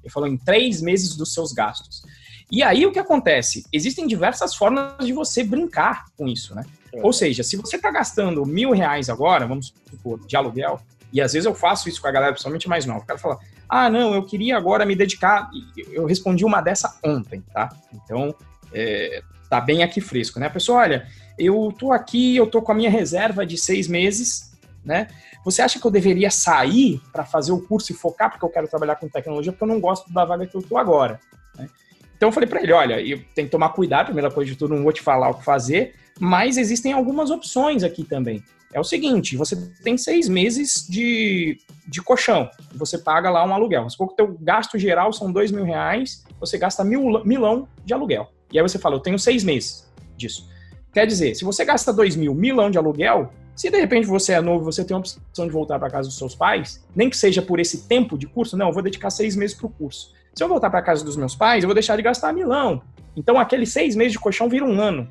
Ele falou em três meses dos seus gastos. E aí o que acontece? Existem diversas formas de você brincar com isso, né? É. Ou seja, se você está gastando mil reais agora, vamos supor, de aluguel, e às vezes eu faço isso com a galera, principalmente mais nova, o cara fala, ah, não, eu queria agora me dedicar. Eu respondi uma dessa ontem, tá? Então, é, tá bem aqui fresco, né? A pessoa, olha, eu tô aqui, eu tô com a minha reserva de seis meses, né? Você acha que eu deveria sair para fazer o curso e focar porque eu quero trabalhar com tecnologia porque eu não gosto da vaga que eu tô agora? Né? Então eu falei para ele, olha, tenho que tomar cuidado, primeira coisa de tudo, não vou te falar o que fazer, mas existem algumas opções aqui também é o seguinte: você tem seis meses de, de colchão, você paga lá um aluguel. Mas pouco teu gasto geral são dois mil reais, você gasta mil, milão de aluguel. E aí você fala, eu tenho seis meses disso. Quer dizer, se você gasta dois mil, milão de aluguel, se de repente você é novo, você tem a opção de voltar para casa dos seus pais, nem que seja por esse tempo de curso, não, eu vou dedicar seis meses para o curso. Se eu voltar para casa dos meus pais, eu vou deixar de gastar milão. Então, aqueles seis meses de colchão vira um ano.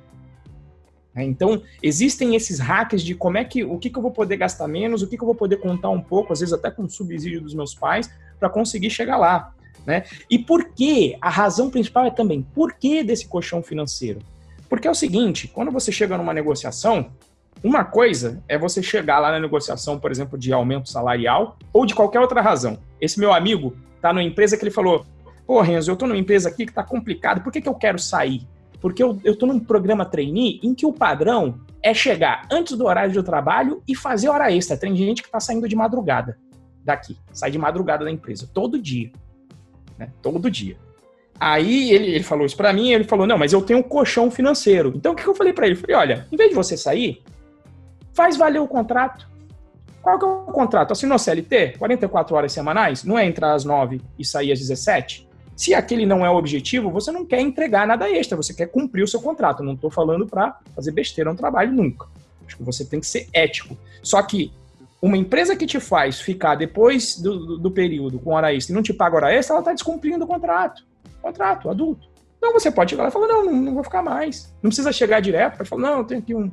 Né? Então, existem esses hacks de como é que, o que, que eu vou poder gastar menos, o que, que eu vou poder contar um pouco, às vezes até com subsídio dos meus pais, para conseguir chegar lá. Né? E por que? A razão principal é também, por que desse colchão financeiro? Porque é o seguinte, quando você chega numa negociação, uma coisa é você chegar lá na negociação, por exemplo, de aumento salarial ou de qualquer outra razão. Esse meu amigo está numa empresa que ele falou, pô, Renzo, eu estou numa empresa aqui que está complicado, por que, que eu quero sair? Porque eu, eu tô num programa trainee em que o padrão é chegar antes do horário de trabalho e fazer hora extra. Tem gente que tá saindo de madrugada daqui, sai de madrugada da empresa, todo dia. Né? Todo dia. Aí ele, ele falou isso para mim, ele falou: não, mas eu tenho um colchão financeiro. Então o que, eu falei para ele? Eu falei: olha, em vez de você sair, faz valer o contrato. Qual que é o contrato? Assinou CLT? 44 horas semanais? Não é entrar às 9 e sair às 17? Se aquele não é o objetivo, você não quer entregar nada extra, você quer cumprir o seu contrato. Não estou falando para fazer besteira no trabalho nunca. Acho que você tem que ser ético. Só que uma empresa que te faz ficar depois do, do, do período com hora extra e não te paga hora extra, ela está descumprindo o contrato. Contrato, adulto. Então você pode chegar lá e falar, não, não, vou ficar mais. Não precisa chegar direto, pode falar, não, eu tenho aqui um,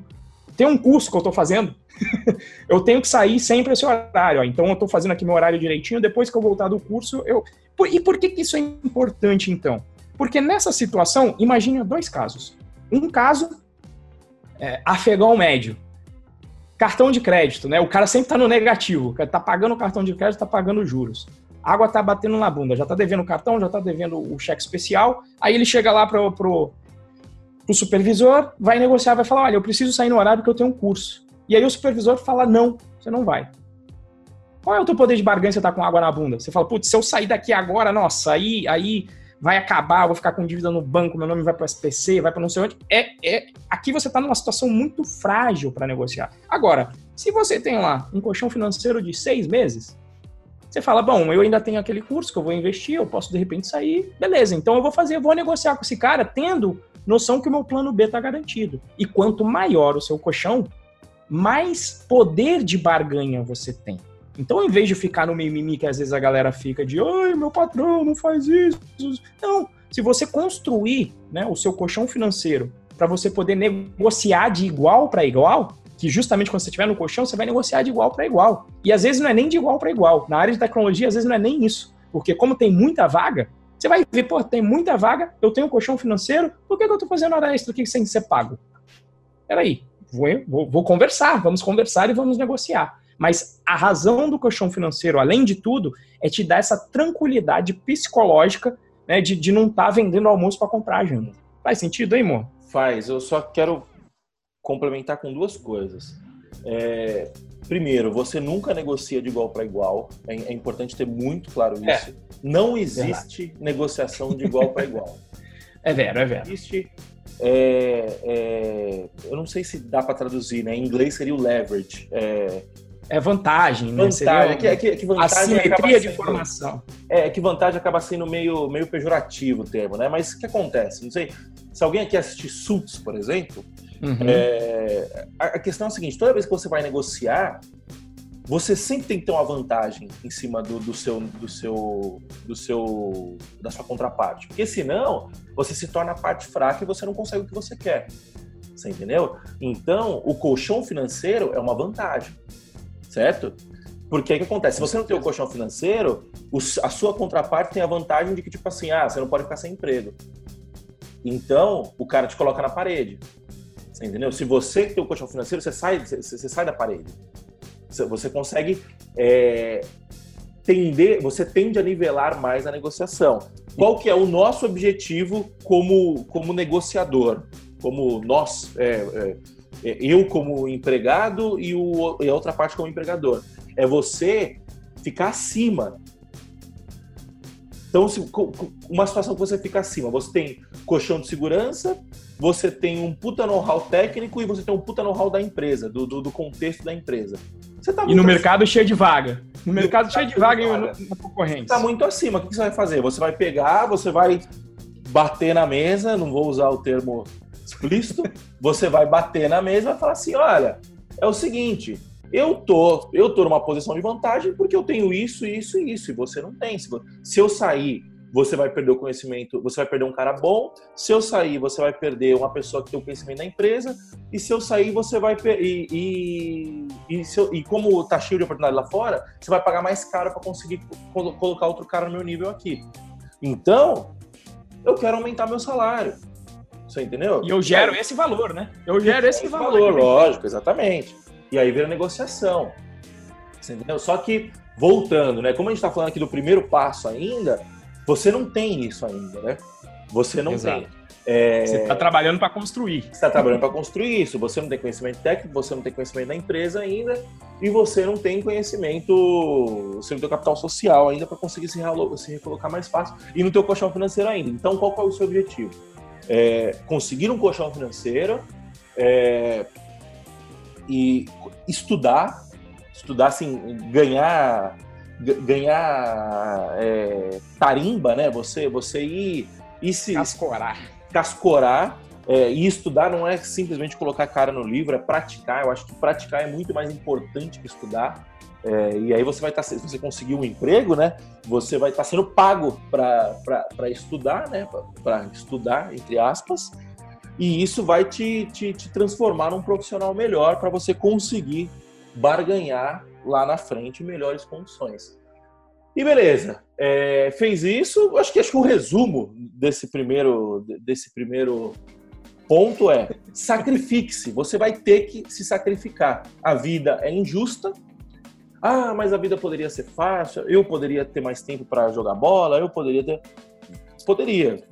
tem um curso que eu estou fazendo, eu tenho que sair sempre esse horário. Ó. Então, eu estou fazendo aqui meu horário direitinho. Depois que eu voltar do curso, eu. E por que, que isso é importante, então? Porque nessa situação, imagine dois casos. Um caso, é, afegão médio. Cartão de crédito, né? O cara sempre está no negativo. Está pagando o cartão de crédito, está pagando juros. Água está batendo na bunda. Já está devendo o cartão, já está devendo o cheque especial. Aí ele chega lá para pro, o supervisor, vai negociar, vai falar, olha, eu preciso sair no horário porque eu tenho um curso. E aí o supervisor fala, não, você não vai. Qual é o teu poder de barganha se você tá com água na bunda? Você fala, putz, se eu sair daqui agora, nossa, aí, aí vai acabar, vou ficar com dívida no banco, meu nome vai para SPC, vai para não sei onde. É, é, aqui você está numa situação muito frágil para negociar. Agora, Se você tem lá um colchão financeiro de seis meses, você fala, bom, eu ainda tenho aquele curso que eu vou investir, eu posso de repente sair, beleza, então eu vou fazer, eu vou negociar com esse cara, tendo noção que o meu plano B está garantido. E quanto maior o seu colchão, mais poder de barganha você tem. Então, em vez de ficar no mimimi que às vezes a galera fica de, ai, meu patrão não faz isso. Não, se você construir né, o seu colchão financeiro para você poder negociar de igual para igual, que justamente quando você estiver no colchão, você vai negociar de igual para igual. E às vezes não é nem de igual para igual. Na área de tecnologia, às vezes não é nem isso. Porque como tem muita vaga, você vai ver, pô, tem muita vaga, eu tenho um colchão financeiro, por que, que eu estou fazendo hora extra aqui sem ser pago? Peraí, vou, vou, vou conversar, vamos conversar e vamos negociar. Mas a razão do colchão financeiro, além de tudo, é te dar essa tranquilidade psicológica né, de, de não estar tá vendendo almoço para comprar janta. Faz sentido aí, amor? Faz. Eu só quero complementar com duas coisas. É, primeiro, você nunca negocia de igual para igual. É, é, importante ter muito claro é. isso. É. Não existe Verdade. negociação de igual para igual. É vero, é vero. Existe. É, é, eu não sei se dá para traduzir, né? Em inglês seria o leverage. É, vantagem, né? Vantagem, Seria que, que, vantagem assimetria de informação. É, que vantagem acaba sendo meio, meio pejorativo o termo, né? Mas o que acontece? Não sei. Se alguém aqui assistir Suits, por exemplo, Uhum. É, a questão é a seguinte: toda vez que você vai negociar, você sempre tem que ter uma vantagem em cima do, do, seu, do seu, do seu, da sua contraparte, porque senão você se torna a parte fraca e você não consegue o que você quer. Você entendeu? Então, o colchão financeiro é uma vantagem, certo? Porque o que acontece? Se você não tem o colchão financeiro, a sua contraparte tem a vantagem de que, tipo assim, ah, você não pode ficar sem emprego. Então, o cara te coloca na parede. Entendeu? Se você tem o colchão financeiro, você sai, você, você sai da parede. Você consegue é, tender, você tende a nivelar mais a negociação. Qual que é o nosso objetivo como, como negociador? Como nós, é, é, é eu como empregado e, o, e a outra parte como empregador. É você ficar acima então, se, uma situação que você fica acima, você tem colchão de segurança, você tem um puta know-how técnico e você tem um puta know-how da empresa, do, do, do, contexto da empresa. Você tá e no mercado cheio de vaga. No mercado cheio de vaga, vaga. na concorrência. Tá muito acima. O que você vai fazer? Você vai pegar, você vai bater na mesa, não vou usar o termo explícito, você vai bater na mesa e vai falar assim: olha, é o seguinte, eu tô, eu tô numa posição de vantagem porque eu tenho isso, isso e isso, e você não tem. Se eu sair, você vai perder o conhecimento, você vai perder um cara bom. Se eu sair, você vai perder uma pessoa que tem o conhecimento da empresa. E se eu sair, você vai e, e, e, eu, e como tá cheio de oportunidade lá fora, você vai pagar mais caro para conseguir colocar outro cara no meu nível aqui. Então, eu quero aumentar meu salário. Você entendeu? E eu gero esse valor, né? Eu gero esse, esse valor. valor lógico, exatamente. E aí vira negociação. Você entendeu? Só que, voltando, né? Como a gente está falando aqui do primeiro passo ainda, você não tem isso ainda, né? Você não Exato. tem. É... Você está trabalhando para construir. Você está trabalhando para construir isso. Você não tem conhecimento técnico, você não tem conhecimento da empresa ainda, e você não tem conhecimento, você não tem capital social ainda para conseguir se, se recolocar mais fácil e não tem o colchão financeiro ainda. Então, qual é o seu objetivo? É conseguir um colchão financeiro, é, e estudar, estudar assim, ganhar ganhar é, tarimba, né? Você você ir, ir se cascorar, cascorar é, e estudar não é simplesmente colocar a cara no livro, é praticar. Eu acho que praticar é muito mais importante que estudar. É, e aí você vai estar, tá, se você conseguir um emprego, né? Você vai estar tá sendo pago para estudar, né? Para estudar, entre aspas e isso vai te, te, te transformar num profissional melhor para você conseguir barganhar lá na frente melhores condições. E beleza, é, fez isso. Acho que acho que o resumo desse primeiro desse primeiro ponto é sacrifique-se. Você vai ter que se sacrificar. A vida é injusta. Ah, mas a vida poderia ser fácil. Eu poderia ter mais tempo para jogar bola. Eu poderia ter. Poderia.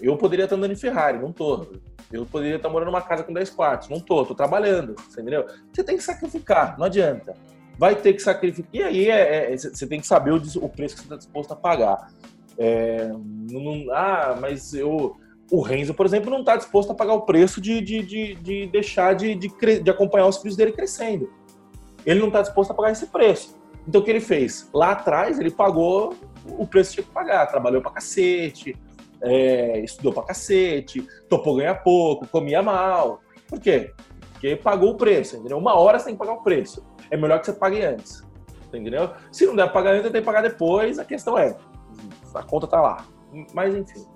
Eu poderia estar andando em Ferrari, não tô. Eu poderia estar morando numa casa com 10 quartos. Não tô, tô trabalhando, você entendeu? Você tem que sacrificar, não adianta. Vai ter que sacrificar. E aí é, é, você tem que saber o, o preço que você está disposto a pagar. É, não, ah, mas eu. O Renzo, por exemplo, não está disposto a pagar o preço de, de, de, de deixar de, de, de, acompanhar os filhos dele crescendo. ele não está disposto a pagar esse preço. Então o que ele fez? Lá atrás ele pagou o preço que tinha que pagar, trabalhou pra cacete, é, estudou pra cacete, topou ganhar pouco, comia mal. Por quê? Porque pagou o preço, entendeu? Uma hora você tem que pagar o preço. É melhor que você pague antes. Entendeu? Se não der pra pagar antes, tem que pagar depois. A questão é, a conta tá lá. Mas enfim.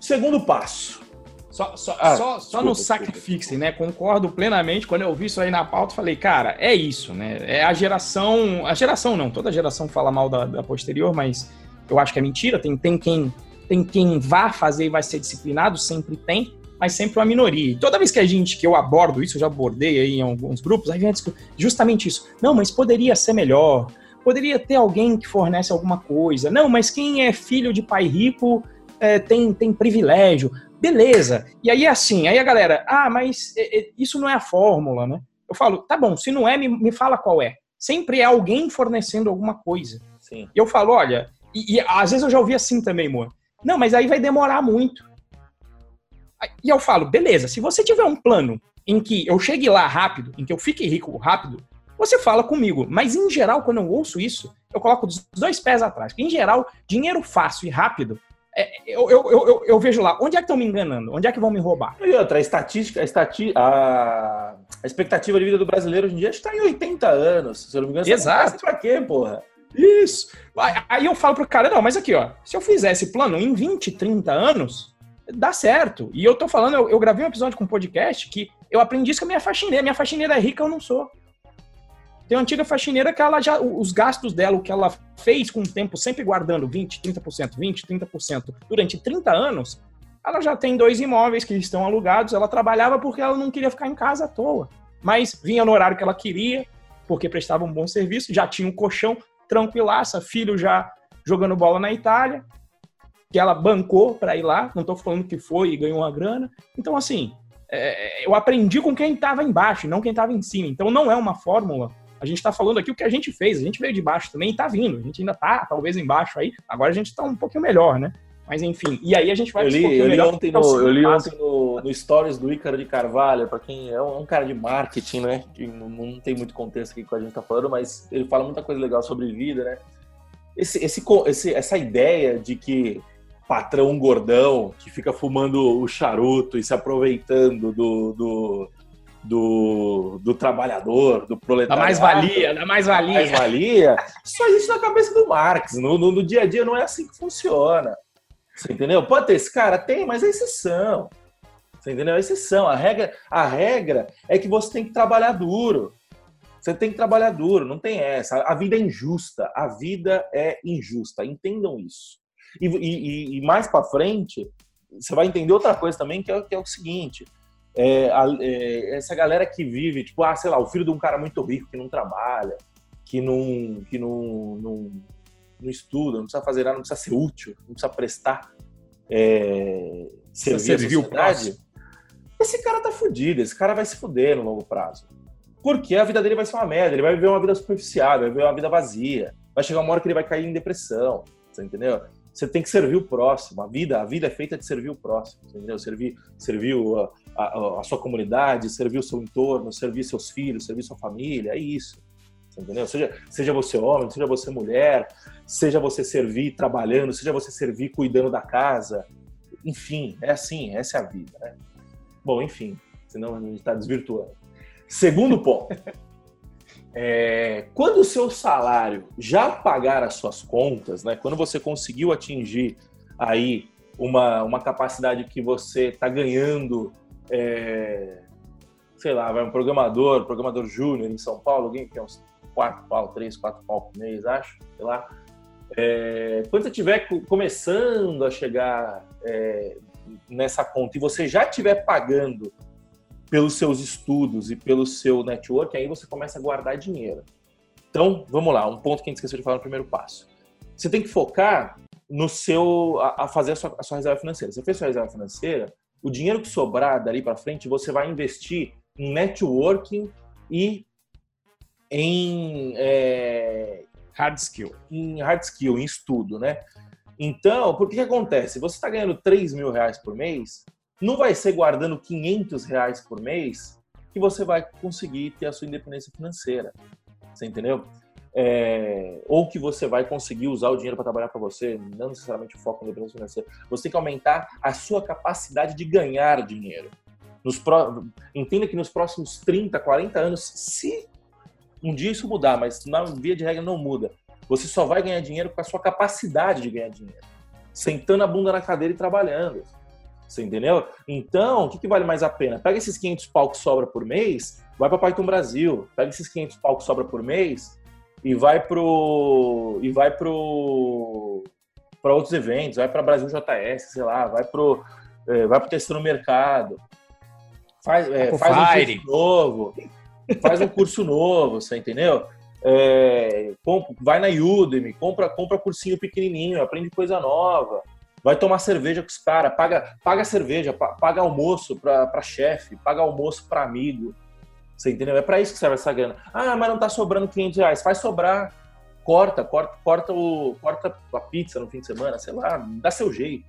Segundo passo. Só, só, ah, só, desculpa, só no sacrifício, né? Concordo plenamente. Quando eu vi isso aí na pauta, falei, cara, é isso, né? É a geração. A geração não, toda geração fala mal da, da posterior, mas eu acho que é mentira. Tem, tem, quem, tem quem vá fazer e vai ser disciplinado, sempre tem, mas sempre uma minoria. E toda vez que a gente, que eu abordo isso, eu já abordei aí em alguns grupos, aí vem justamente isso. Não, mas poderia ser melhor. Poderia ter alguém que fornece alguma coisa. Não, mas quem é filho de pai rico é, tem, tem privilégio. Beleza. E aí, assim, aí a galera, ah, mas é, é, isso não é a fórmula, né? Eu falo, tá bom, se não é, me, me fala qual é. Sempre é alguém fornecendo alguma coisa. Sim. E eu falo, olha, e, e, às vezes eu já ouvi assim também, amor. Não, mas aí vai demorar muito. E eu falo, beleza, se você tiver um plano em que eu chegue lá rápido, em que eu fique rico rápido, você fala comigo. Mas em geral, quando eu ouço isso, eu coloco os dois pés atrás. Porque, em geral, dinheiro fácil e rápido é, eu, eu, eu, eu, vejo lá, onde é que estão me enganando? Onde é que vão me roubar? E outra, a estatística, a, estati a, a expectativa de vida do brasileiro hoje em dia está em 80 anos. Se eu não me engano, Exato. Pra quê, porra? Isso. Aí eu falo pro cara, não, mas aqui, ó, se eu fizer esse plano em 20, 30 anos, dá certo. E eu tô falando, eu, eu gravei um episódio com um podcast que eu aprendi isso com a minha faxineira. Minha faxineira é rica, eu não sou. Tem uma antiga faxineira que ela já, os gastos dela, o que ela fez com o tempo, sempre guardando 20, 30%, 20, 30% durante 30 anos, ela já tem dois imóveis que estão alugados. Ela trabalhava porque ela não queria ficar em casa à toa. Mas vinha no horário que ela queria, porque prestava um bom serviço, já tinha um colchão, tranquilaça, filho já jogando bola na Itália, que ela bancou para ir lá. Não estou falando que foi e ganhou uma grana. Então, assim, é, eu aprendi com quem estava embaixo, não quem estava em cima. Então, não é uma fórmula a gente está falando aqui o que a gente fez. A gente veio de baixo também e está vindo. A gente ainda está, talvez, embaixo aí. Agora a gente está um pouquinho melhor, né? Mas enfim, e aí a gente vai eu li, um eu li ontem, no, eu li ontem no, no Stories do Ícaro de Carvalho, para quem é um, cara de marketing, né? Que não, não, tem muito contexto aqui com a gente tá falando, mas ele fala muita coisa legal sobre vida, né? Esse, esse, esse, essa ideia de que patrão gordão que fica fumando o charuto e se aproveitando do, do, do, do trabalhador, do proletário. Da mais-valia, da mais-valia. Mais-valia. Isso existe na cabeça do Marx. No, no, no, dia a dia não é assim que funciona. Você entendeu? Pode ter esse cara? Tem, mas é exceção. Você entendeu? É exceção. A regra, a regra é que você tem que trabalhar duro. Você tem que trabalhar duro, não tem essa. A vida é injusta. A vida é injusta. Entendam isso. E, e, e mais para frente, você vai entender outra coisa também, que é, que é o seguinte: é, a, é, essa galera que vive, tipo, ah, sei lá, o filho de um cara muito rico que não trabalha, que não, que não, não, não estuda, não precisa fazer nada, não precisa ser útil, não precisa prestar é, servir, o prazo. Esse cara tá fudido, esse cara vai se fuder no longo prazo. Porque a vida dele vai ser uma merda, ele vai viver uma vida superficial, vai viver uma vida vazia. Vai chegar uma hora que ele vai cair em depressão, você entendeu? Você tem que servir o próximo. A vida, a vida é feita de servir o próximo, entendeu? Servir, servir a, a, a sua comunidade, servir o seu entorno, servir seus filhos, servir sua família, é isso. Entendeu? Seja, seja você homem, seja você mulher, seja você servir trabalhando, seja você servir cuidando da casa. Enfim, é assim, essa é a vida, né? Bom, enfim, senão a gente está desvirtuando. Segundo ponto. É, quando o seu salário já pagar as suas contas, né, quando você conseguiu atingir aí uma, uma capacidade que você está ganhando, é, sei lá, vai um programador, programador júnior em São Paulo, alguém que é uns 4 pau, 3, 4 pau por mês, acho, sei lá. É, quando você estiver começando a chegar é, nessa conta e você já estiver pagando pelos seus estudos e pelo seu network, aí você começa a guardar dinheiro. Então, vamos lá, um ponto que a gente esqueceu de falar no primeiro passo. Você tem que focar no seu a, a fazer a sua, a sua, reserva financeira. Você fez sua reserva financeira, o dinheiro que sobrar dali para frente, você vai investir em networking e em é, hard skill. Em hard skill, em estudo, né? Então, por que, acontece? Você está ganhando 3 mil reais por mês, não vai ser guardando 500 reais por mês que você vai conseguir ter a sua independência financeira. Você entendeu? É, ou que você vai conseguir usar o dinheiro para trabalhar para você, não necessariamente o foco na independência financeira. Você tem que aumentar a sua capacidade de ganhar dinheiro. Nos pro... Entenda que nos próximos 30, 40 anos, se um dia isso mudar, mas na via de regra não muda, você só vai ganhar dinheiro com a sua capacidade de ganhar dinheiro. Sentando a bunda na cadeira e trabalhando. Você entendeu? Então, o que, que vale mais a pena? Pega esses 500 pau que sobra por mês, vai para Python Brasil. Pega esses 500 pau que sobra por mês e vai pro e vai pro para outros eventos, vai para Brasil JS, sei lá, vai pro é, vai pro testando no mercado. Faz, é, faz um novo. Faz um curso novo, você entendeu? É, vai na Udemy, compra, compra cursinho pequenininho, aprende coisa nova vai tomar cerveja com os caras, paga, paga cerveja, paga almoço para chefe, paga almoço para amigo. Você entendeu? É para isso que serve essa grana. Ah, mas não tá sobrando 500 reais. Faz sobrar. Corta, corta, corta, o, corta a pizza no fim de semana, sei lá, dá seu jeito.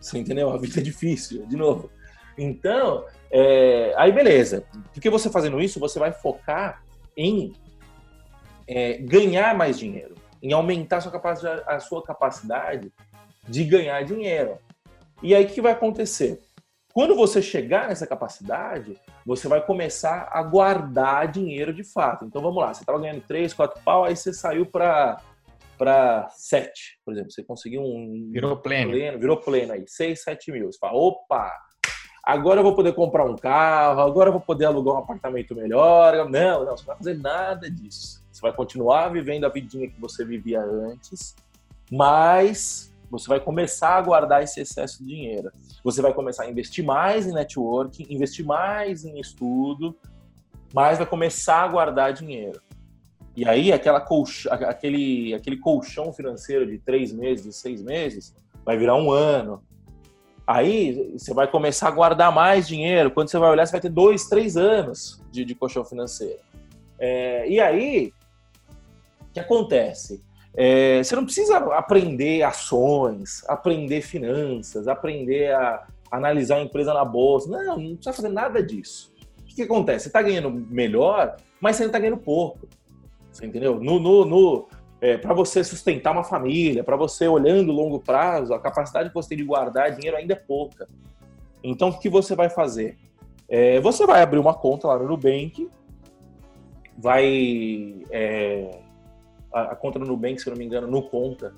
Você entendeu? A vida é difícil, de novo. Então, é, aí beleza. Porque você fazendo isso, você vai focar em é, ganhar mais dinheiro, em aumentar a sua capacidade, a sua capacidade de ganhar dinheiro. E aí o que vai acontecer? Quando você chegar nessa capacidade, você vai começar a guardar dinheiro de fato. Então vamos lá, você estava ganhando 3, 4 pau, aí você saiu para para 7, por exemplo. Você conseguiu um. Virou pleno. pleno virou pleno aí, 6, 7 mil. Você fala, opa, agora eu vou poder comprar um carro, agora eu vou poder alugar um apartamento melhor. Não, não, você não vai fazer nada disso. Você vai continuar vivendo a vidinha que você vivia antes, mas você vai começar a guardar esse excesso de dinheiro. Você vai começar a investir mais em networking, investir mais em estudo, mas vai começar a guardar dinheiro. E aí, aquela aquele, aquele colchão financeiro de três meses, de seis meses, vai virar um ano. Aí, você vai começar a guardar mais dinheiro. Quando você vai olhar, você vai ter dois, três anos de, de colchão financeiro. É, e aí, o que acontece? É, você não precisa aprender ações, aprender finanças, aprender a analisar a empresa na bolsa. Não, não precisa fazer nada disso. O que, que acontece? Você está ganhando melhor, mas você não está ganhando pouco. Você entendeu? No, no, no é, para você sustentar uma família, para você olhando longo prazo, a capacidade que você tem de guardar dinheiro ainda é pouca. Então, o que você vai fazer? É, você vai abrir uma conta lá no Nubank, vai é, a, a conta do Nubank, se eu não me engano, no conta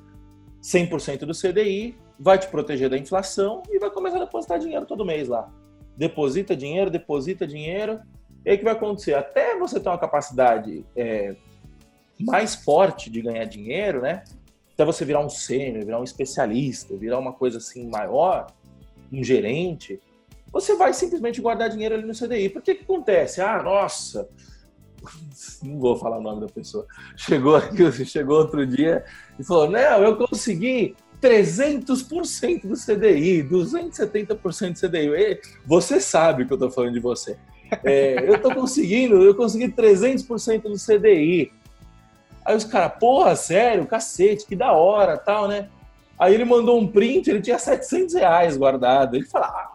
100% do CDI, vai te proteger da inflação e vai começar a depositar dinheiro todo mês lá. Deposita dinheiro, deposita dinheiro. E aí o que vai acontecer? Até você ter uma capacidade é, mais forte de ganhar dinheiro, né? Até você virar um sênior, virar um especialista, virar uma coisa assim maior, um gerente, você vai simplesmente guardar dinheiro ali no CDI. Por que que acontece? Ah, nossa, não vou falar o nome da pessoa, chegou aqui, chegou outro dia e falou: Não, eu consegui 300% do CDI, 270% do CDI. você sabe que eu estou falando de você. É, eu estou conseguindo, eu consegui 300% do CDI. Aí os caras, porra, sério, cacete, que da hora, tal, né? Aí ele mandou um print, ele tinha 700 reais guardado. Ele falou, ah,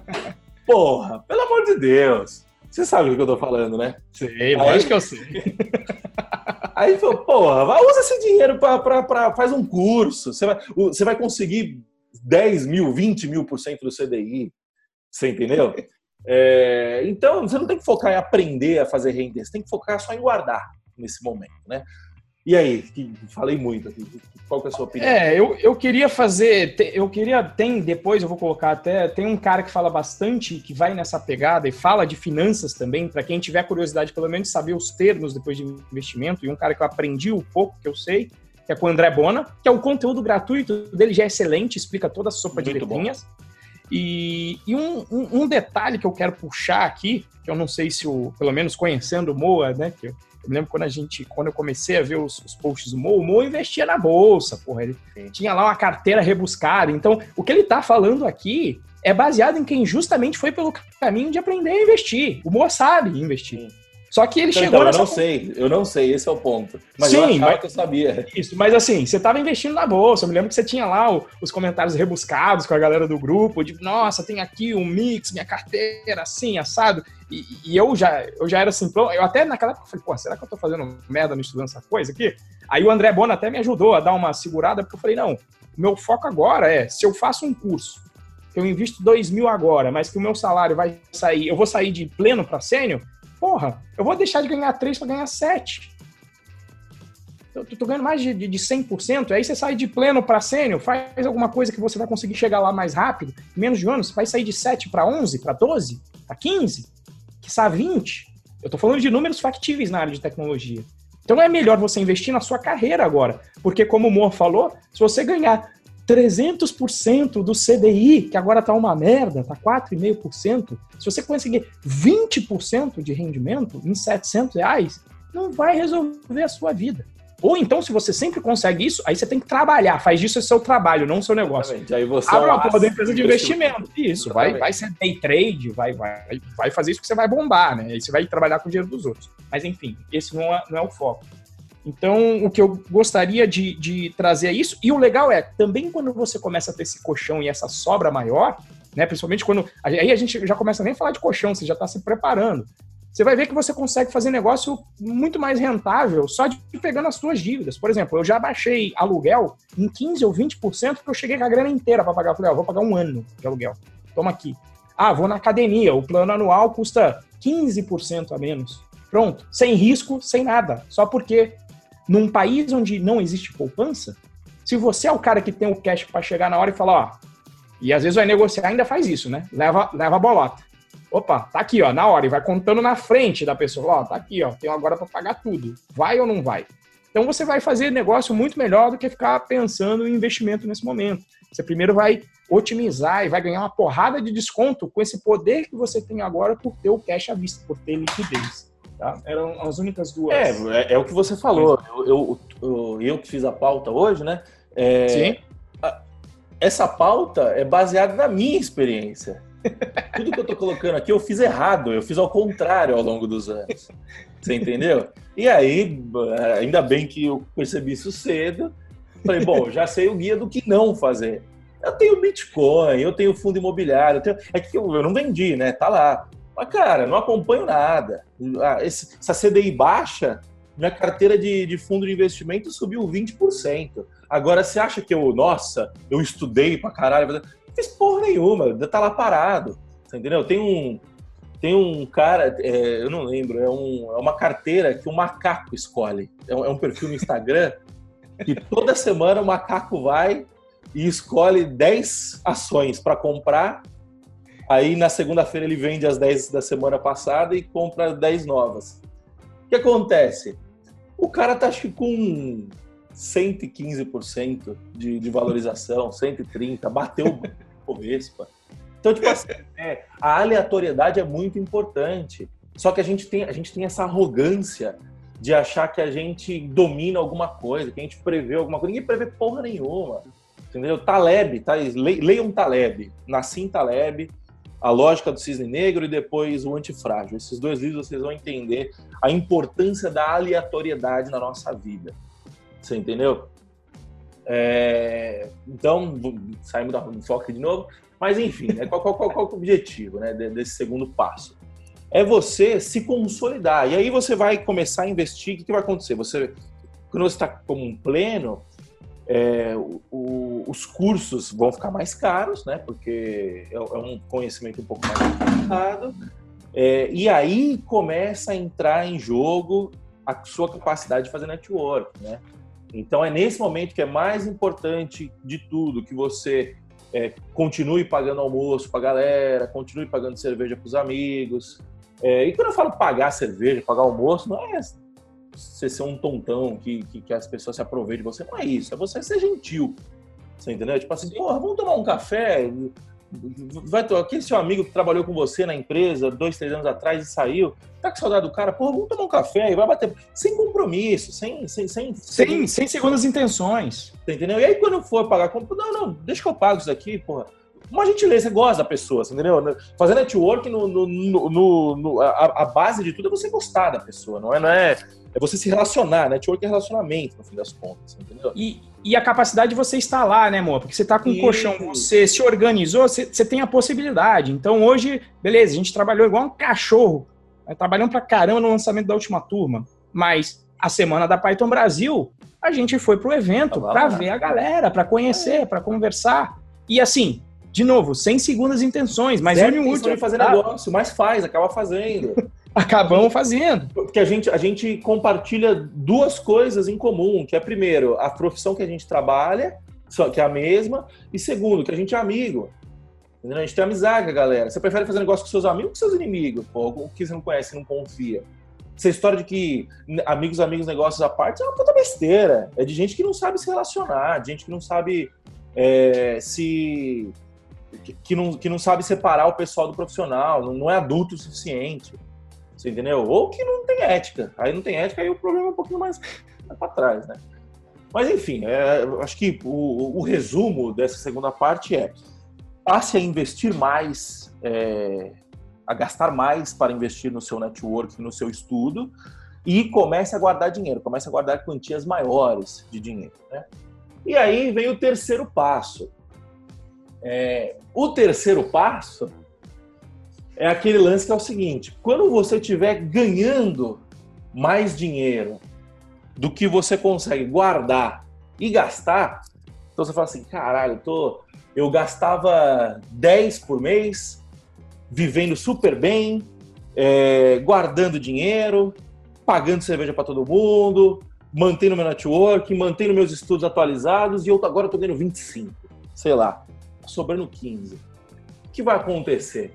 porra, pelo amor de Deus. Você sabe do que eu tô falando, né? Sei, lógico que eu sei. Aí ele falou, porra, usa esse dinheiro para faz um curso. Você vai, você vai conseguir 10 mil, 20 mil por cento do CDI. Você entendeu? É, então, você não tem que focar em aprender a fazer render, você tem que focar só em guardar nesse momento, né? E aí, falei muito aqui. Qual que é a sua opinião? É, eu, eu queria fazer, eu queria, tem, depois eu vou colocar até, tem um cara que fala bastante, que vai nessa pegada e fala de finanças também, para quem tiver curiosidade, pelo menos saber os termos depois de investimento, e um cara que eu aprendi um pouco, que eu sei, que é com o André Bona, que é o conteúdo gratuito dele já é excelente, explica toda a sopa Muito de letrinhas. E, e um, um, um, detalhe que eu quero puxar aqui, que eu não sei se o, pelo menos conhecendo o Moa, né, que eu, eu lembro quando a gente, quando eu comecei a ver os, os posts do Mo, o Mo investia na bolsa, porra. Ele Sim. tinha lá uma carteira rebuscada. Então, o que ele tá falando aqui é baseado em quem justamente foi pelo caminho de aprender a investir. O Mo sabe investir. Sim. Só que ele então, chegou então, Eu não sei, eu não sei, esse é o ponto. Mas Sim, eu achava mas... que eu sabia. Isso, mas assim, você estava investindo na bolsa. Eu me lembro que você tinha lá o, os comentários rebuscados com a galera do grupo, de nossa, tem aqui um mix, minha carteira, assim, assado. E, e, eu, já, eu já era assim, eu até naquela época falei, pô, será que eu tô fazendo merda no estudando essa coisa aqui? Aí o André Bona até me ajudou a dar uma segurada, porque eu falei, não, o meu foco agora é, se eu faço um curso, que eu invisto dois mil agora, mas que o meu salário vai sair, eu vou sair de pleno para sênior, Porra, eu vou deixar de ganhar 3 para ganhar 7. Eu tô ganhando mais de, de, de 100%, aí você sai de pleno para sênior, faz alguma coisa que você vai conseguir chegar lá mais rápido, em menos de um ano, você vai sair de 7 para 11, para 12, para 15, que 20. Eu tô falando de números factíveis na área de tecnologia. Então é melhor você investir na sua carreira agora, porque como o Moore falou, se você ganhar 300% do CDI, que agora está uma merda, está 4,5%, se você conseguir 20% de rendimento em 700 reais, não vai resolver a sua vida. Ou então, se você sempre consegue isso, aí você tem que trabalhar, faz disso seu trabalho, não o seu negócio. Exatamente. Aí você Abre uma porra da empresa de investimento. Isso, vai, vai ser day trade, vai, vai, vai fazer isso que você vai bombar, né? Aí você vai trabalhar com o dinheiro dos outros. Mas enfim, esse não é, não é o foco. Então, o que eu gostaria de, de trazer é isso. E o legal é, também quando você começa a ter esse colchão e essa sobra maior, né? Principalmente quando. Aí a gente já começa nem a falar de colchão, você já está se preparando. Você vai ver que você consegue fazer negócio muito mais rentável só de pegando as suas dívidas. Por exemplo, eu já baixei aluguel em 15 ou 20% porque eu cheguei com a grana inteira para pagar. Eu falei, ó, vou pagar um ano de aluguel. Toma aqui. Ah, vou na academia. O plano anual custa 15% a menos. Pronto. Sem risco, sem nada. Só porque num país onde não existe poupança, se você é o cara que tem o cash para chegar na hora e falar, ó, e às vezes vai negociar, ainda faz isso, né? Leva, leva a bolota. Opa, tá aqui, ó, na hora, e vai contando na frente da pessoa, ó, tá aqui, ó, tenho agora para pagar tudo. Vai ou não vai? Então você vai fazer negócio muito melhor do que ficar pensando em investimento nesse momento. Você primeiro vai otimizar e vai ganhar uma porrada de desconto com esse poder que você tem agora por ter o cash à vista, por ter liquidez. Tá? Eram as únicas duas. É, é, é o que você falou. Eu, eu, eu, eu, que fiz a pauta hoje, né? É, Sim. A, essa pauta é baseada na minha experiência. Tudo que eu tô colocando aqui eu fiz errado, eu fiz ao contrário ao longo dos anos. Você entendeu? E aí, ainda bem que eu percebi isso cedo. Falei, bom, já sei o guia do que não fazer. Eu tenho Bitcoin, eu tenho fundo imobiliário, eu tenho... é que eu, eu não vendi, né? Tá lá. Mas, cara, não acompanho nada. Ah, essa CDI baixa, minha carteira de, de fundo de investimento subiu 20%. Agora, você acha que eu, nossa, eu estudei pra caralho? Não fiz porra nenhuma, tá lá parado. Você entendeu? Tem um, tem um cara, é, eu não lembro, é, um, é, uma carteira que o macaco escolhe. É um, é um perfil no Instagram que toda semana o macaco vai e escolhe 10 ações para comprar Aí na segunda-feira ele vende as 10 da semana passada e compra 10 novas. O que acontece? O cara tá acho que com 115% de, de valorização, 130%, bateu o Vespa. Então, tipo assim, é, a aleatoriedade é muito importante. Só que a gente, tem, a gente tem essa arrogância de achar que a gente domina alguma coisa, que a gente prevê alguma coisa. Ninguém prevê porra nenhuma. Entendeu? Taleb, tá? leiam Taleb. Nassim Taleb a Lógica do Cisne Negro e depois O Antifrágil. Esses dois livros vocês vão entender a importância da aleatoriedade na nossa vida. Você entendeu? É... Então, saímos do foco de novo. Mas, enfim, né? qual, qual, qual, qual é o objetivo né, desse segundo passo? É você se consolidar. E aí você vai começar a investir. O que, que vai acontecer? Você, quando você está como um pleno, é, o, os cursos vão ficar mais caros, né? Porque é, é um conhecimento um pouco mais limitado. É, e aí começa a entrar em jogo a sua capacidade de fazer network, né? Então é nesse momento que é mais importante de tudo que você é, continue pagando almoço para a galera, continue pagando cerveja para os amigos. É, e quando eu falo pagar cerveja, pagar almoço, não é você ser um tontão que, que, que, as pessoas se aproveitem de você. Não é isso, é você ser gentil. Você entendeu? Tipo assim, porra, vamos tomar um café. Vai, aquele seu amigo que trabalhou com você na empresa dois, três anos atrás e saiu, tá com saudade do cara, porra, vamos tomar um café e vai bater. Sem compromisso, sem. Sem, sem, sem, sem segundas intenções. Entendeu? E aí quando for pagar, não, não, deixa que eu pago isso daqui, porra. uma gentileza, você gosta da pessoa, entendeu? Fazer network, no, no, no, no a, a, base de tudo é você gostar da pessoa, não é, não é, é você se relacionar. Network é relacionamento, no fim das contas, entendeu? E, e a capacidade de você estar lá, né, amor? Porque você está com um colchão, você se organizou, você, você, tem a possibilidade. Então hoje, beleza, a gente trabalhou igual um cachorro, né, trabalhando pra caramba no lançamento da última turma, mas a semana da Python Brasil, a gente foi pro evento para ver a galera, para conhecer, é. para conversar. E assim, de novo, sem segundas intenções, mas une o último. fazer negócio, mas faz, acaba fazendo. Acabamos fazendo. Porque a gente, a gente compartilha duas coisas em comum, que é primeiro, a profissão que a gente trabalha, que é a mesma, e segundo, que a gente é amigo. A gente tem amizade galera. Você prefere fazer negócio com seus amigos ou com seus inimigos? Pô, o que você não conhece, não confia. Essa história de que amigos, amigos, negócios à parte é uma puta besteira. É de gente que não sabe se relacionar, de gente que não sabe é, se que, não, que não sabe separar o pessoal do profissional, não é adulto o suficiente. Você entendeu? Ou que não tem ética. Aí não tem ética, aí o problema é um pouquinho mais, para trás, né? Mas enfim, é, acho que o, o, resumo dessa segunda parte é passe a investir mais, é, a gastar mais para investir no seu network, no seu estudo, e comece a guardar dinheiro, comece a guardar quantias maiores de dinheiro. Né? E aí vem o terceiro passo, é, o terceiro passo é aquele lance que é o seguinte: quando você estiver ganhando mais dinheiro do que você consegue guardar e gastar, então você fala assim: caralho, eu, tô, eu gastava 10 por mês, vivendo super bem, é, guardando dinheiro, pagando cerveja para todo mundo, mantendo meu network, mantendo meus estudos atualizados e eu agora estou ganhando 25, sei lá sobrando 15. O que vai acontecer?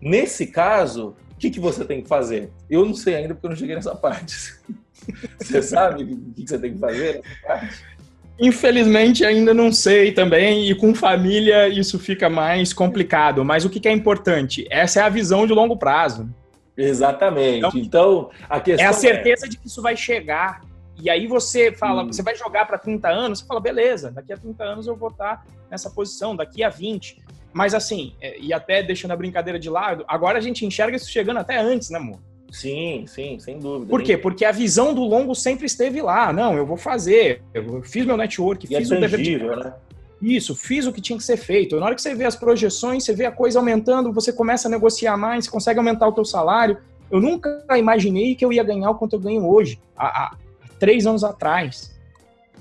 Nesse caso, o que, que você tem que fazer? Eu não sei ainda porque eu não cheguei nessa parte. você sabe o que, que você tem que fazer nessa parte? Infelizmente ainda não sei também, e com família isso fica mais complicado. Mas o que é importante? Essa é a visão de longo prazo. Exatamente. Então, então a questão é a certeza é... de que isso vai chegar. E aí você fala, hum. você vai jogar para 30 anos, você fala, beleza, daqui a 30 anos eu vou estar nessa posição, daqui a 20. Mas assim, é, e até deixando a brincadeira de lado, agora a gente enxerga isso chegando até antes, né, amor? Sim, sim, sem dúvida. Por quê? Porque a visão do longo sempre esteve lá. Não, eu vou fazer, eu fiz meu network, e fiz é o dever de... né? Isso, fiz o que tinha que ser feito. Na hora que você vê as projeções, você vê a coisa aumentando, você começa a negociar mais, você consegue aumentar o teu salário. Eu nunca imaginei que eu ia ganhar o quanto eu ganho hoje. A, três anos atrás.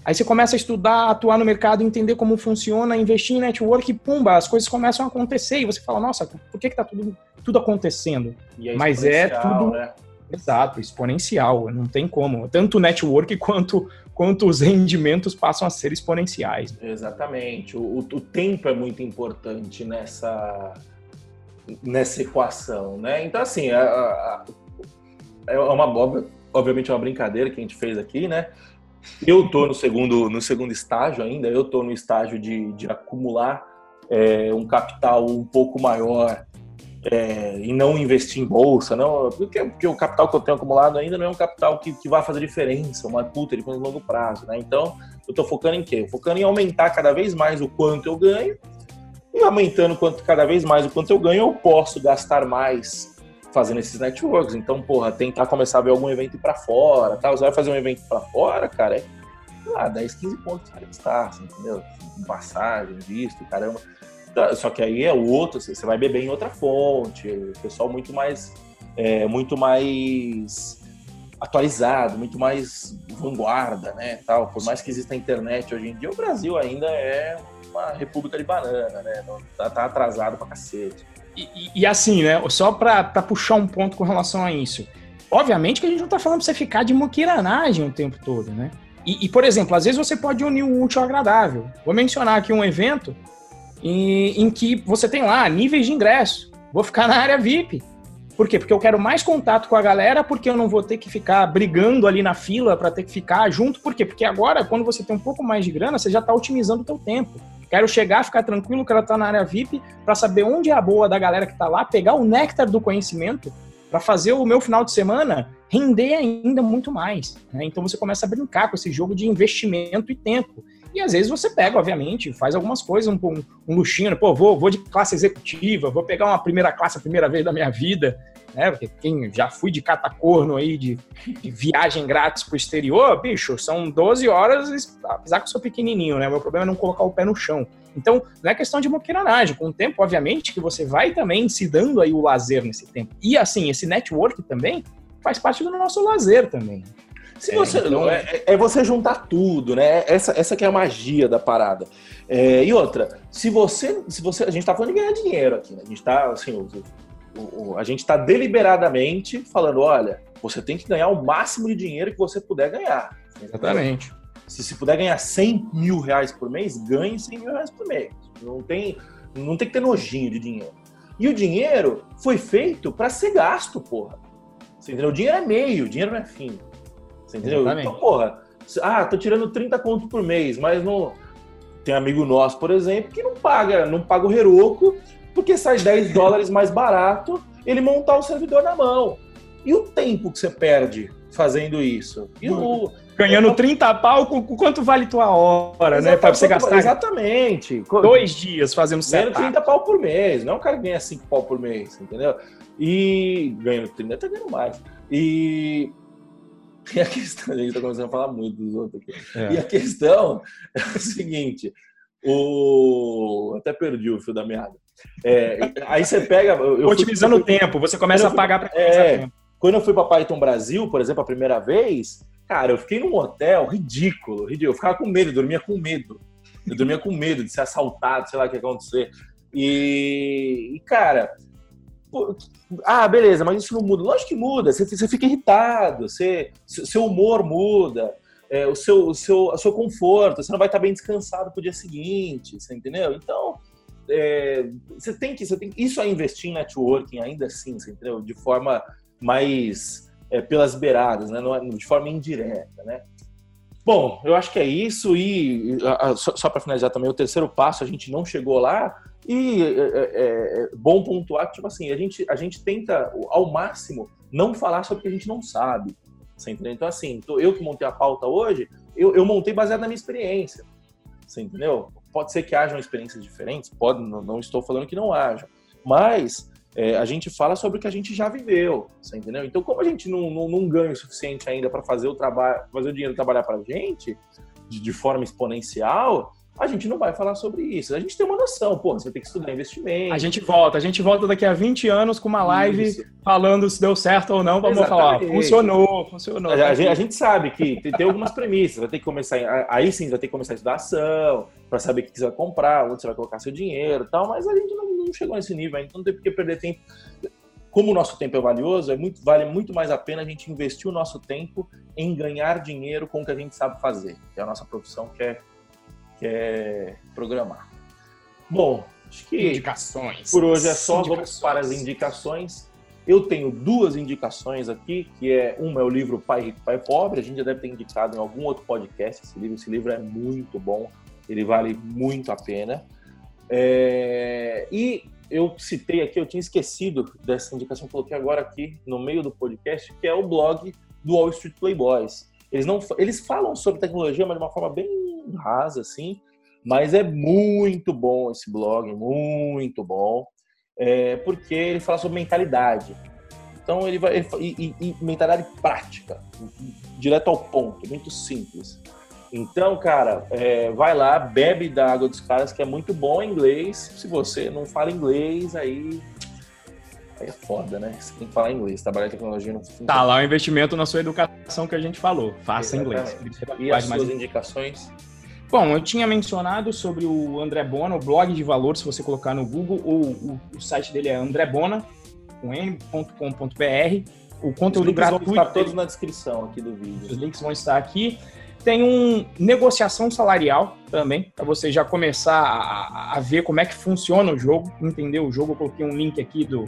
Aí você começa a estudar, atuar no mercado, entender como funciona, investir em network e pumba, as coisas começam a acontecer. E você fala, nossa, por que, que tá tudo, tudo acontecendo? É Mas é tudo. Né? Exato, exponencial, não tem como. Tanto o network quanto, quanto os rendimentos passam a ser exponenciais. Exatamente. O, o tempo é muito importante nessa, nessa equação, né? Então, assim, a, a, é uma boba obviamente é uma brincadeira que a gente fez aqui, né? Eu tô no segundo, no segundo estágio ainda, eu tô no estágio de, de acumular é, um capital um pouco maior é, e não investir em bolsa, não, porque, porque, o capital que eu tenho acumulado ainda não é um capital que, que vai fazer diferença, uma puta de longo prazo, né? Então, eu tô focando em quê? Focando em aumentar cada vez mais o quanto eu ganho e aumentando quanto, cada vez mais o quanto eu ganho, eu posso gastar mais fazendo esses networks. Então, porra, tentar começar a ver algum evento para fora, tal. Você vai fazer um evento para fora, cara, é ah, 10, 15 pontos para gastar, assim, entendeu? Passagem, visto, caramba. Então, só que aí é outro, você vai beber em outra fonte, o pessoal muito mais, é, muito mais atualizado, muito mais vanguarda, né, tal. Por mais que exista a internet hoje em dia, o Brasil ainda é uma república de banana, né, tá, tá atrasado pra cacete. E, assim, né? Só para puxar um ponto com relação a isso. Obviamente que a gente não está falando para você ficar de moquiranagem o tempo todo, né? E, e, por exemplo, às vezes você pode unir o útil ao agradável. Vou mencionar aqui um evento em, em que você tem lá níveis de ingresso. Vou ficar na área VIP. Por quê? Porque eu quero mais contato com a galera, porque eu não vou ter que ficar brigando ali na fila para ter que ficar junto. Por quê? Porque agora, quando você tem um pouco mais de grana, você já está otimizando o teu tempo. Quero chegar, ficar tranquilo, quero estar na área VIP para saber onde é a boa da galera que está lá, pegar o néctar do conhecimento para fazer o meu final de semana render ainda muito mais. Né? Então você começa a brincar com esse jogo de investimento e tempo. E às vezes você pega, obviamente, faz algumas coisas, um, um, um luxinho, né? pô, vou, vou de classe executiva, vou pegar uma primeira classe a primeira vez da minha vida, né? Porque quem já fui de catacorno aí, de, de viagem grátis pro exterior, bicho, são 12 horas, apesar que eu sou pequenininho, né? Meu problema é não colocar o pé no chão. Então, não é questão de moqueiranagem. Com o tempo, obviamente, que você vai também se dando aí o lazer nesse tempo. E, assim, esse network também faz parte do nosso lazer também. Se é, você, então... é, é, você juntar tudo, né? Essa, essa que é a magia da parada. É, e outra, se você, se você. A gente está falando de ganhar dinheiro aqui, né? A gente está assim, o, o, a gente está deliberadamente falando, olha, você tem que ganhar o máximo de dinheiro que você puder ganhar. Exatamente. Se se puder ganhar 100 mil reais por mês, ganhe 100 mil reais por mês. Não tem, não tem que ter nojinho de dinheiro. E o dinheiro foi feito para ser gasto, porra. Você entendeu? O dinheiro é meio, o dinheiro não é fim. Você entendeu? Exatamente. Então, porra, ah, tô tirando 30 conto por mês, mas não. Tem amigo nosso, por exemplo, que não paga, não paga o Heroku, porque sai 10 dólares mais barato ele montar o servidor na mão. E o tempo que você perde fazendo isso? E o, Ganhando 30 pau, quanto vale tua hora, né? Pra você gastar. Exatamente. Dois dias fazendo setup. Ganhando 30 pau por mês. Não é um cara que ganha 5 pau por mês, entendeu? E ganhando 30, tá ganhando mais. E e a questão, a gente está começando a falar muito dos outros aqui. É. E a questão é o seguinte: o... até perdi o fio da meada. É, aí você pega. Eu Otimizando o tempo, você começa a pagar para é, tempo. Quando eu fui para Python Brasil, por exemplo, a primeira vez, cara, eu fiquei num hotel ridículo, ridículo. Eu ficava com medo, eu dormia com medo. Eu dormia com medo de ser assaltado, sei lá o que ia acontecer. E, e cara, ah, beleza, mas isso não muda. Lógico que muda, você, você fica irritado, você, seu humor muda, é, o, seu, o, seu, o seu conforto, você não vai estar bem descansado pro dia seguinte, você entendeu? Então, é, você tem que, você tem isso é investir em networking ainda assim, entendeu? De forma mais é, pelas beiradas, né? É, de forma indireta, né? Bom, eu acho que é isso e só, só para finalizar também o terceiro passo a gente não chegou lá e é, é, é, bom pontuar que, tipo assim, a gente, a gente tenta, ao máximo, não falar sobre o que a gente não sabe. Você entendeu? Então, assim, eu que montei a pauta hoje, eu, eu montei baseado na minha experiência. Você entendeu? Pode ser que hajam experiências diferentes, pode, não, não estou falando que não hajam. Mas é, a gente fala sobre o que a gente já viveu, você entendeu? Então, como a gente não, não, não ganha o suficiente ainda para fazer o trabalho, fazer o dinheiro trabalhar para a gente de, de forma exponencial, a gente não vai falar sobre isso. A gente tem uma noção, pô, você tem que estudar investimento. A gente volta, a gente volta daqui a 20 anos com uma live isso. falando se deu certo ou não, vamos falar, funcionou, funcionou. A, a, gente, a, gente, sabe que tem, tem, algumas premissas, vai ter que começar, aí sim, vai ter que começar a estudar ação, para saber o que você vai comprar, onde você vai colocar seu dinheiro e tal, mas a gente não, não chegou nesse nível ainda, então não tem por que perder tempo. Como o nosso tempo é valioso, é muito, vale muito mais a pena a gente investir o nosso tempo em ganhar dinheiro com o que a gente sabe fazer, que é a nossa profissão, que é que é programar. Bom, acho que indicações. por hoje é só. Vamos para as indicações. Eu tenho duas indicações aqui, que é uma é o livro Pai Rico, Pai Pobre. A gente já deve ter indicado em algum outro podcast esse livro. Esse livro é muito bom, ele vale muito a pena. É... E eu citei aqui, eu tinha esquecido dessa indicação, coloquei agora aqui no meio do podcast, que é o blog do Wall Street Playboys. Eles não, eles falam sobre tecnologia, mas de uma forma bem rasa, assim. Mas é muito bom esse blog, muito bom, é, porque ele fala sobre mentalidade. Então ele vai ele, e, e, mentalidade prática, direto ao ponto, muito simples. Então, cara, é, vai lá, bebe da água dos caras, que é muito bom em inglês. Se você não fala inglês, aí Aí é foda, né? Você tem que falar inglês, trabalhar em tecnologia não funciona. Tá lá o investimento na sua educação que a gente falou. Faça Exatamente. inglês. E as suas indicações? Bom, eu tinha mencionado sobre o André Bona, o blog de valor, se você colocar no Google, ou o, o site dele é andrebona, com n.com.br. O conteúdo Os gratuito. Estar todos na descrição aqui do vídeo. Os links vão estar aqui. Tem um negociação salarial também, para você já começar a, a, ver como é que funciona o jogo, entender o jogo. Eu coloquei um link aqui do,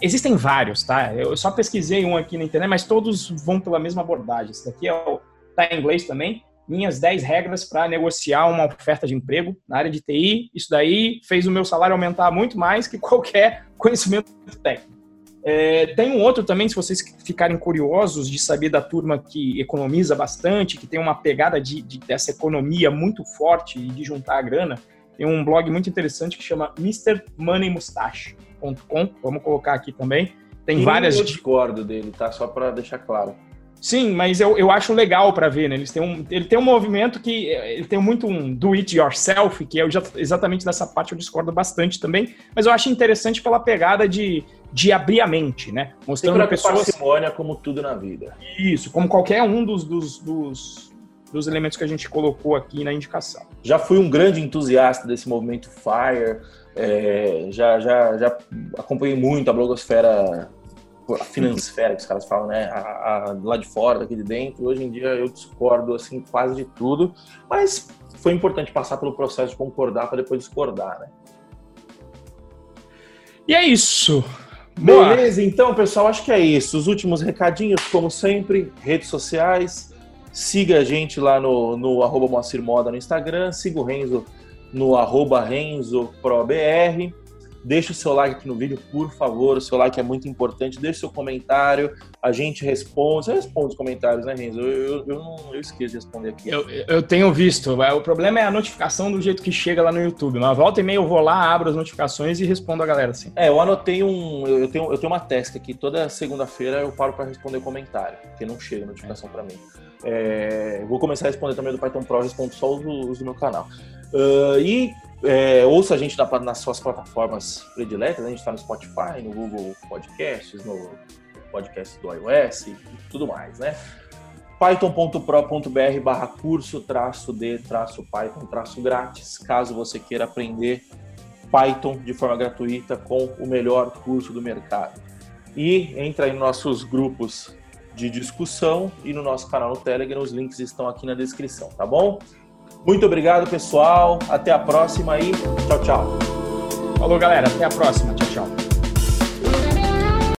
Existem vários, tá? Eu só pesquisei um aqui na internet, mas todos vão pela mesma abordagem. Esse daqui é o, tá em inglês também. Minhas 10 regras para negociar uma oferta de emprego na área de TI. Isso daí fez o meu salário aumentar muito mais que qualquer conhecimento técnico. É, tem um outro também, se vocês ficarem curiosos de saber da turma que economiza bastante, que tem uma pegada de, de dessa economia muito forte e de juntar a grana, tem um blog muito interessante que chama MrMoneyMustache.com. Vamos colocar aqui também. Tem várias. Eu discordo dele, tá? Só para deixar claro. Sim, mas eu, eu acho legal para ver, né? Eles têm um, ele tem um movimento que ele tem muito um do it yourself, que já, exatamente nessa parte eu discordo bastante também, mas eu acho interessante pela pegada de, de abrir a mente, né? Mostrando a pessoas parcimônia como tudo na vida. Isso, como qualquer um dos, dos, dos, dos elementos que a gente colocou aqui na indicação. Já fui um grande entusiasta desse movimento Fire, é, já, já, já acompanhei muito a blogosfera a finansfera que os caras falam, né? A, a, lá de fora, daqui de dentro. Hoje em dia eu discordo assim quase de tudo, mas foi importante passar pelo processo de concordar para depois discordar, né? E é isso. Beleza, então, pessoal, acho que é isso. Os últimos recadinhos, como sempre, redes sociais. Siga a gente lá no, no arroba Moacir Moda no Instagram. Siga o Renzo no arroba RenzoProBR. Deixa o seu like aqui no vídeo, por favor. O seu like é muito importante. Deixa o seu comentário. A gente responde. Você responde os comentários, né, Renzo? Eu, eu, eu, não, eu esqueço de responder aqui. Eu, eu tenho visto. O problema é a notificação do jeito que chega lá no YouTube. Na volta e meia eu vou lá, abro as notificações e respondo a galera assim. É, eu anotei um. Eu tenho, eu tenho uma task aqui. Toda segunda-feira eu paro para responder comentário, porque não chega notificação para mim. É, vou começar a responder também do Python Pro, respondo só os, os do meu canal. Uh, e é, ouça a gente na, nas suas plataformas prediletas, né? a gente está no Spotify, no Google Podcasts, no podcast do iOS e tudo mais, né? python.pro.br barra curso traço de traço Python traço grátis, caso você queira aprender Python de forma gratuita com o melhor curso do mercado. E entra em nossos grupos de discussão e no nosso canal no Telegram, os links estão aqui na descrição, tá bom? Muito obrigado, pessoal. Até a próxima e tchau, tchau. Falou, galera. Até a próxima. Tchau, tchau.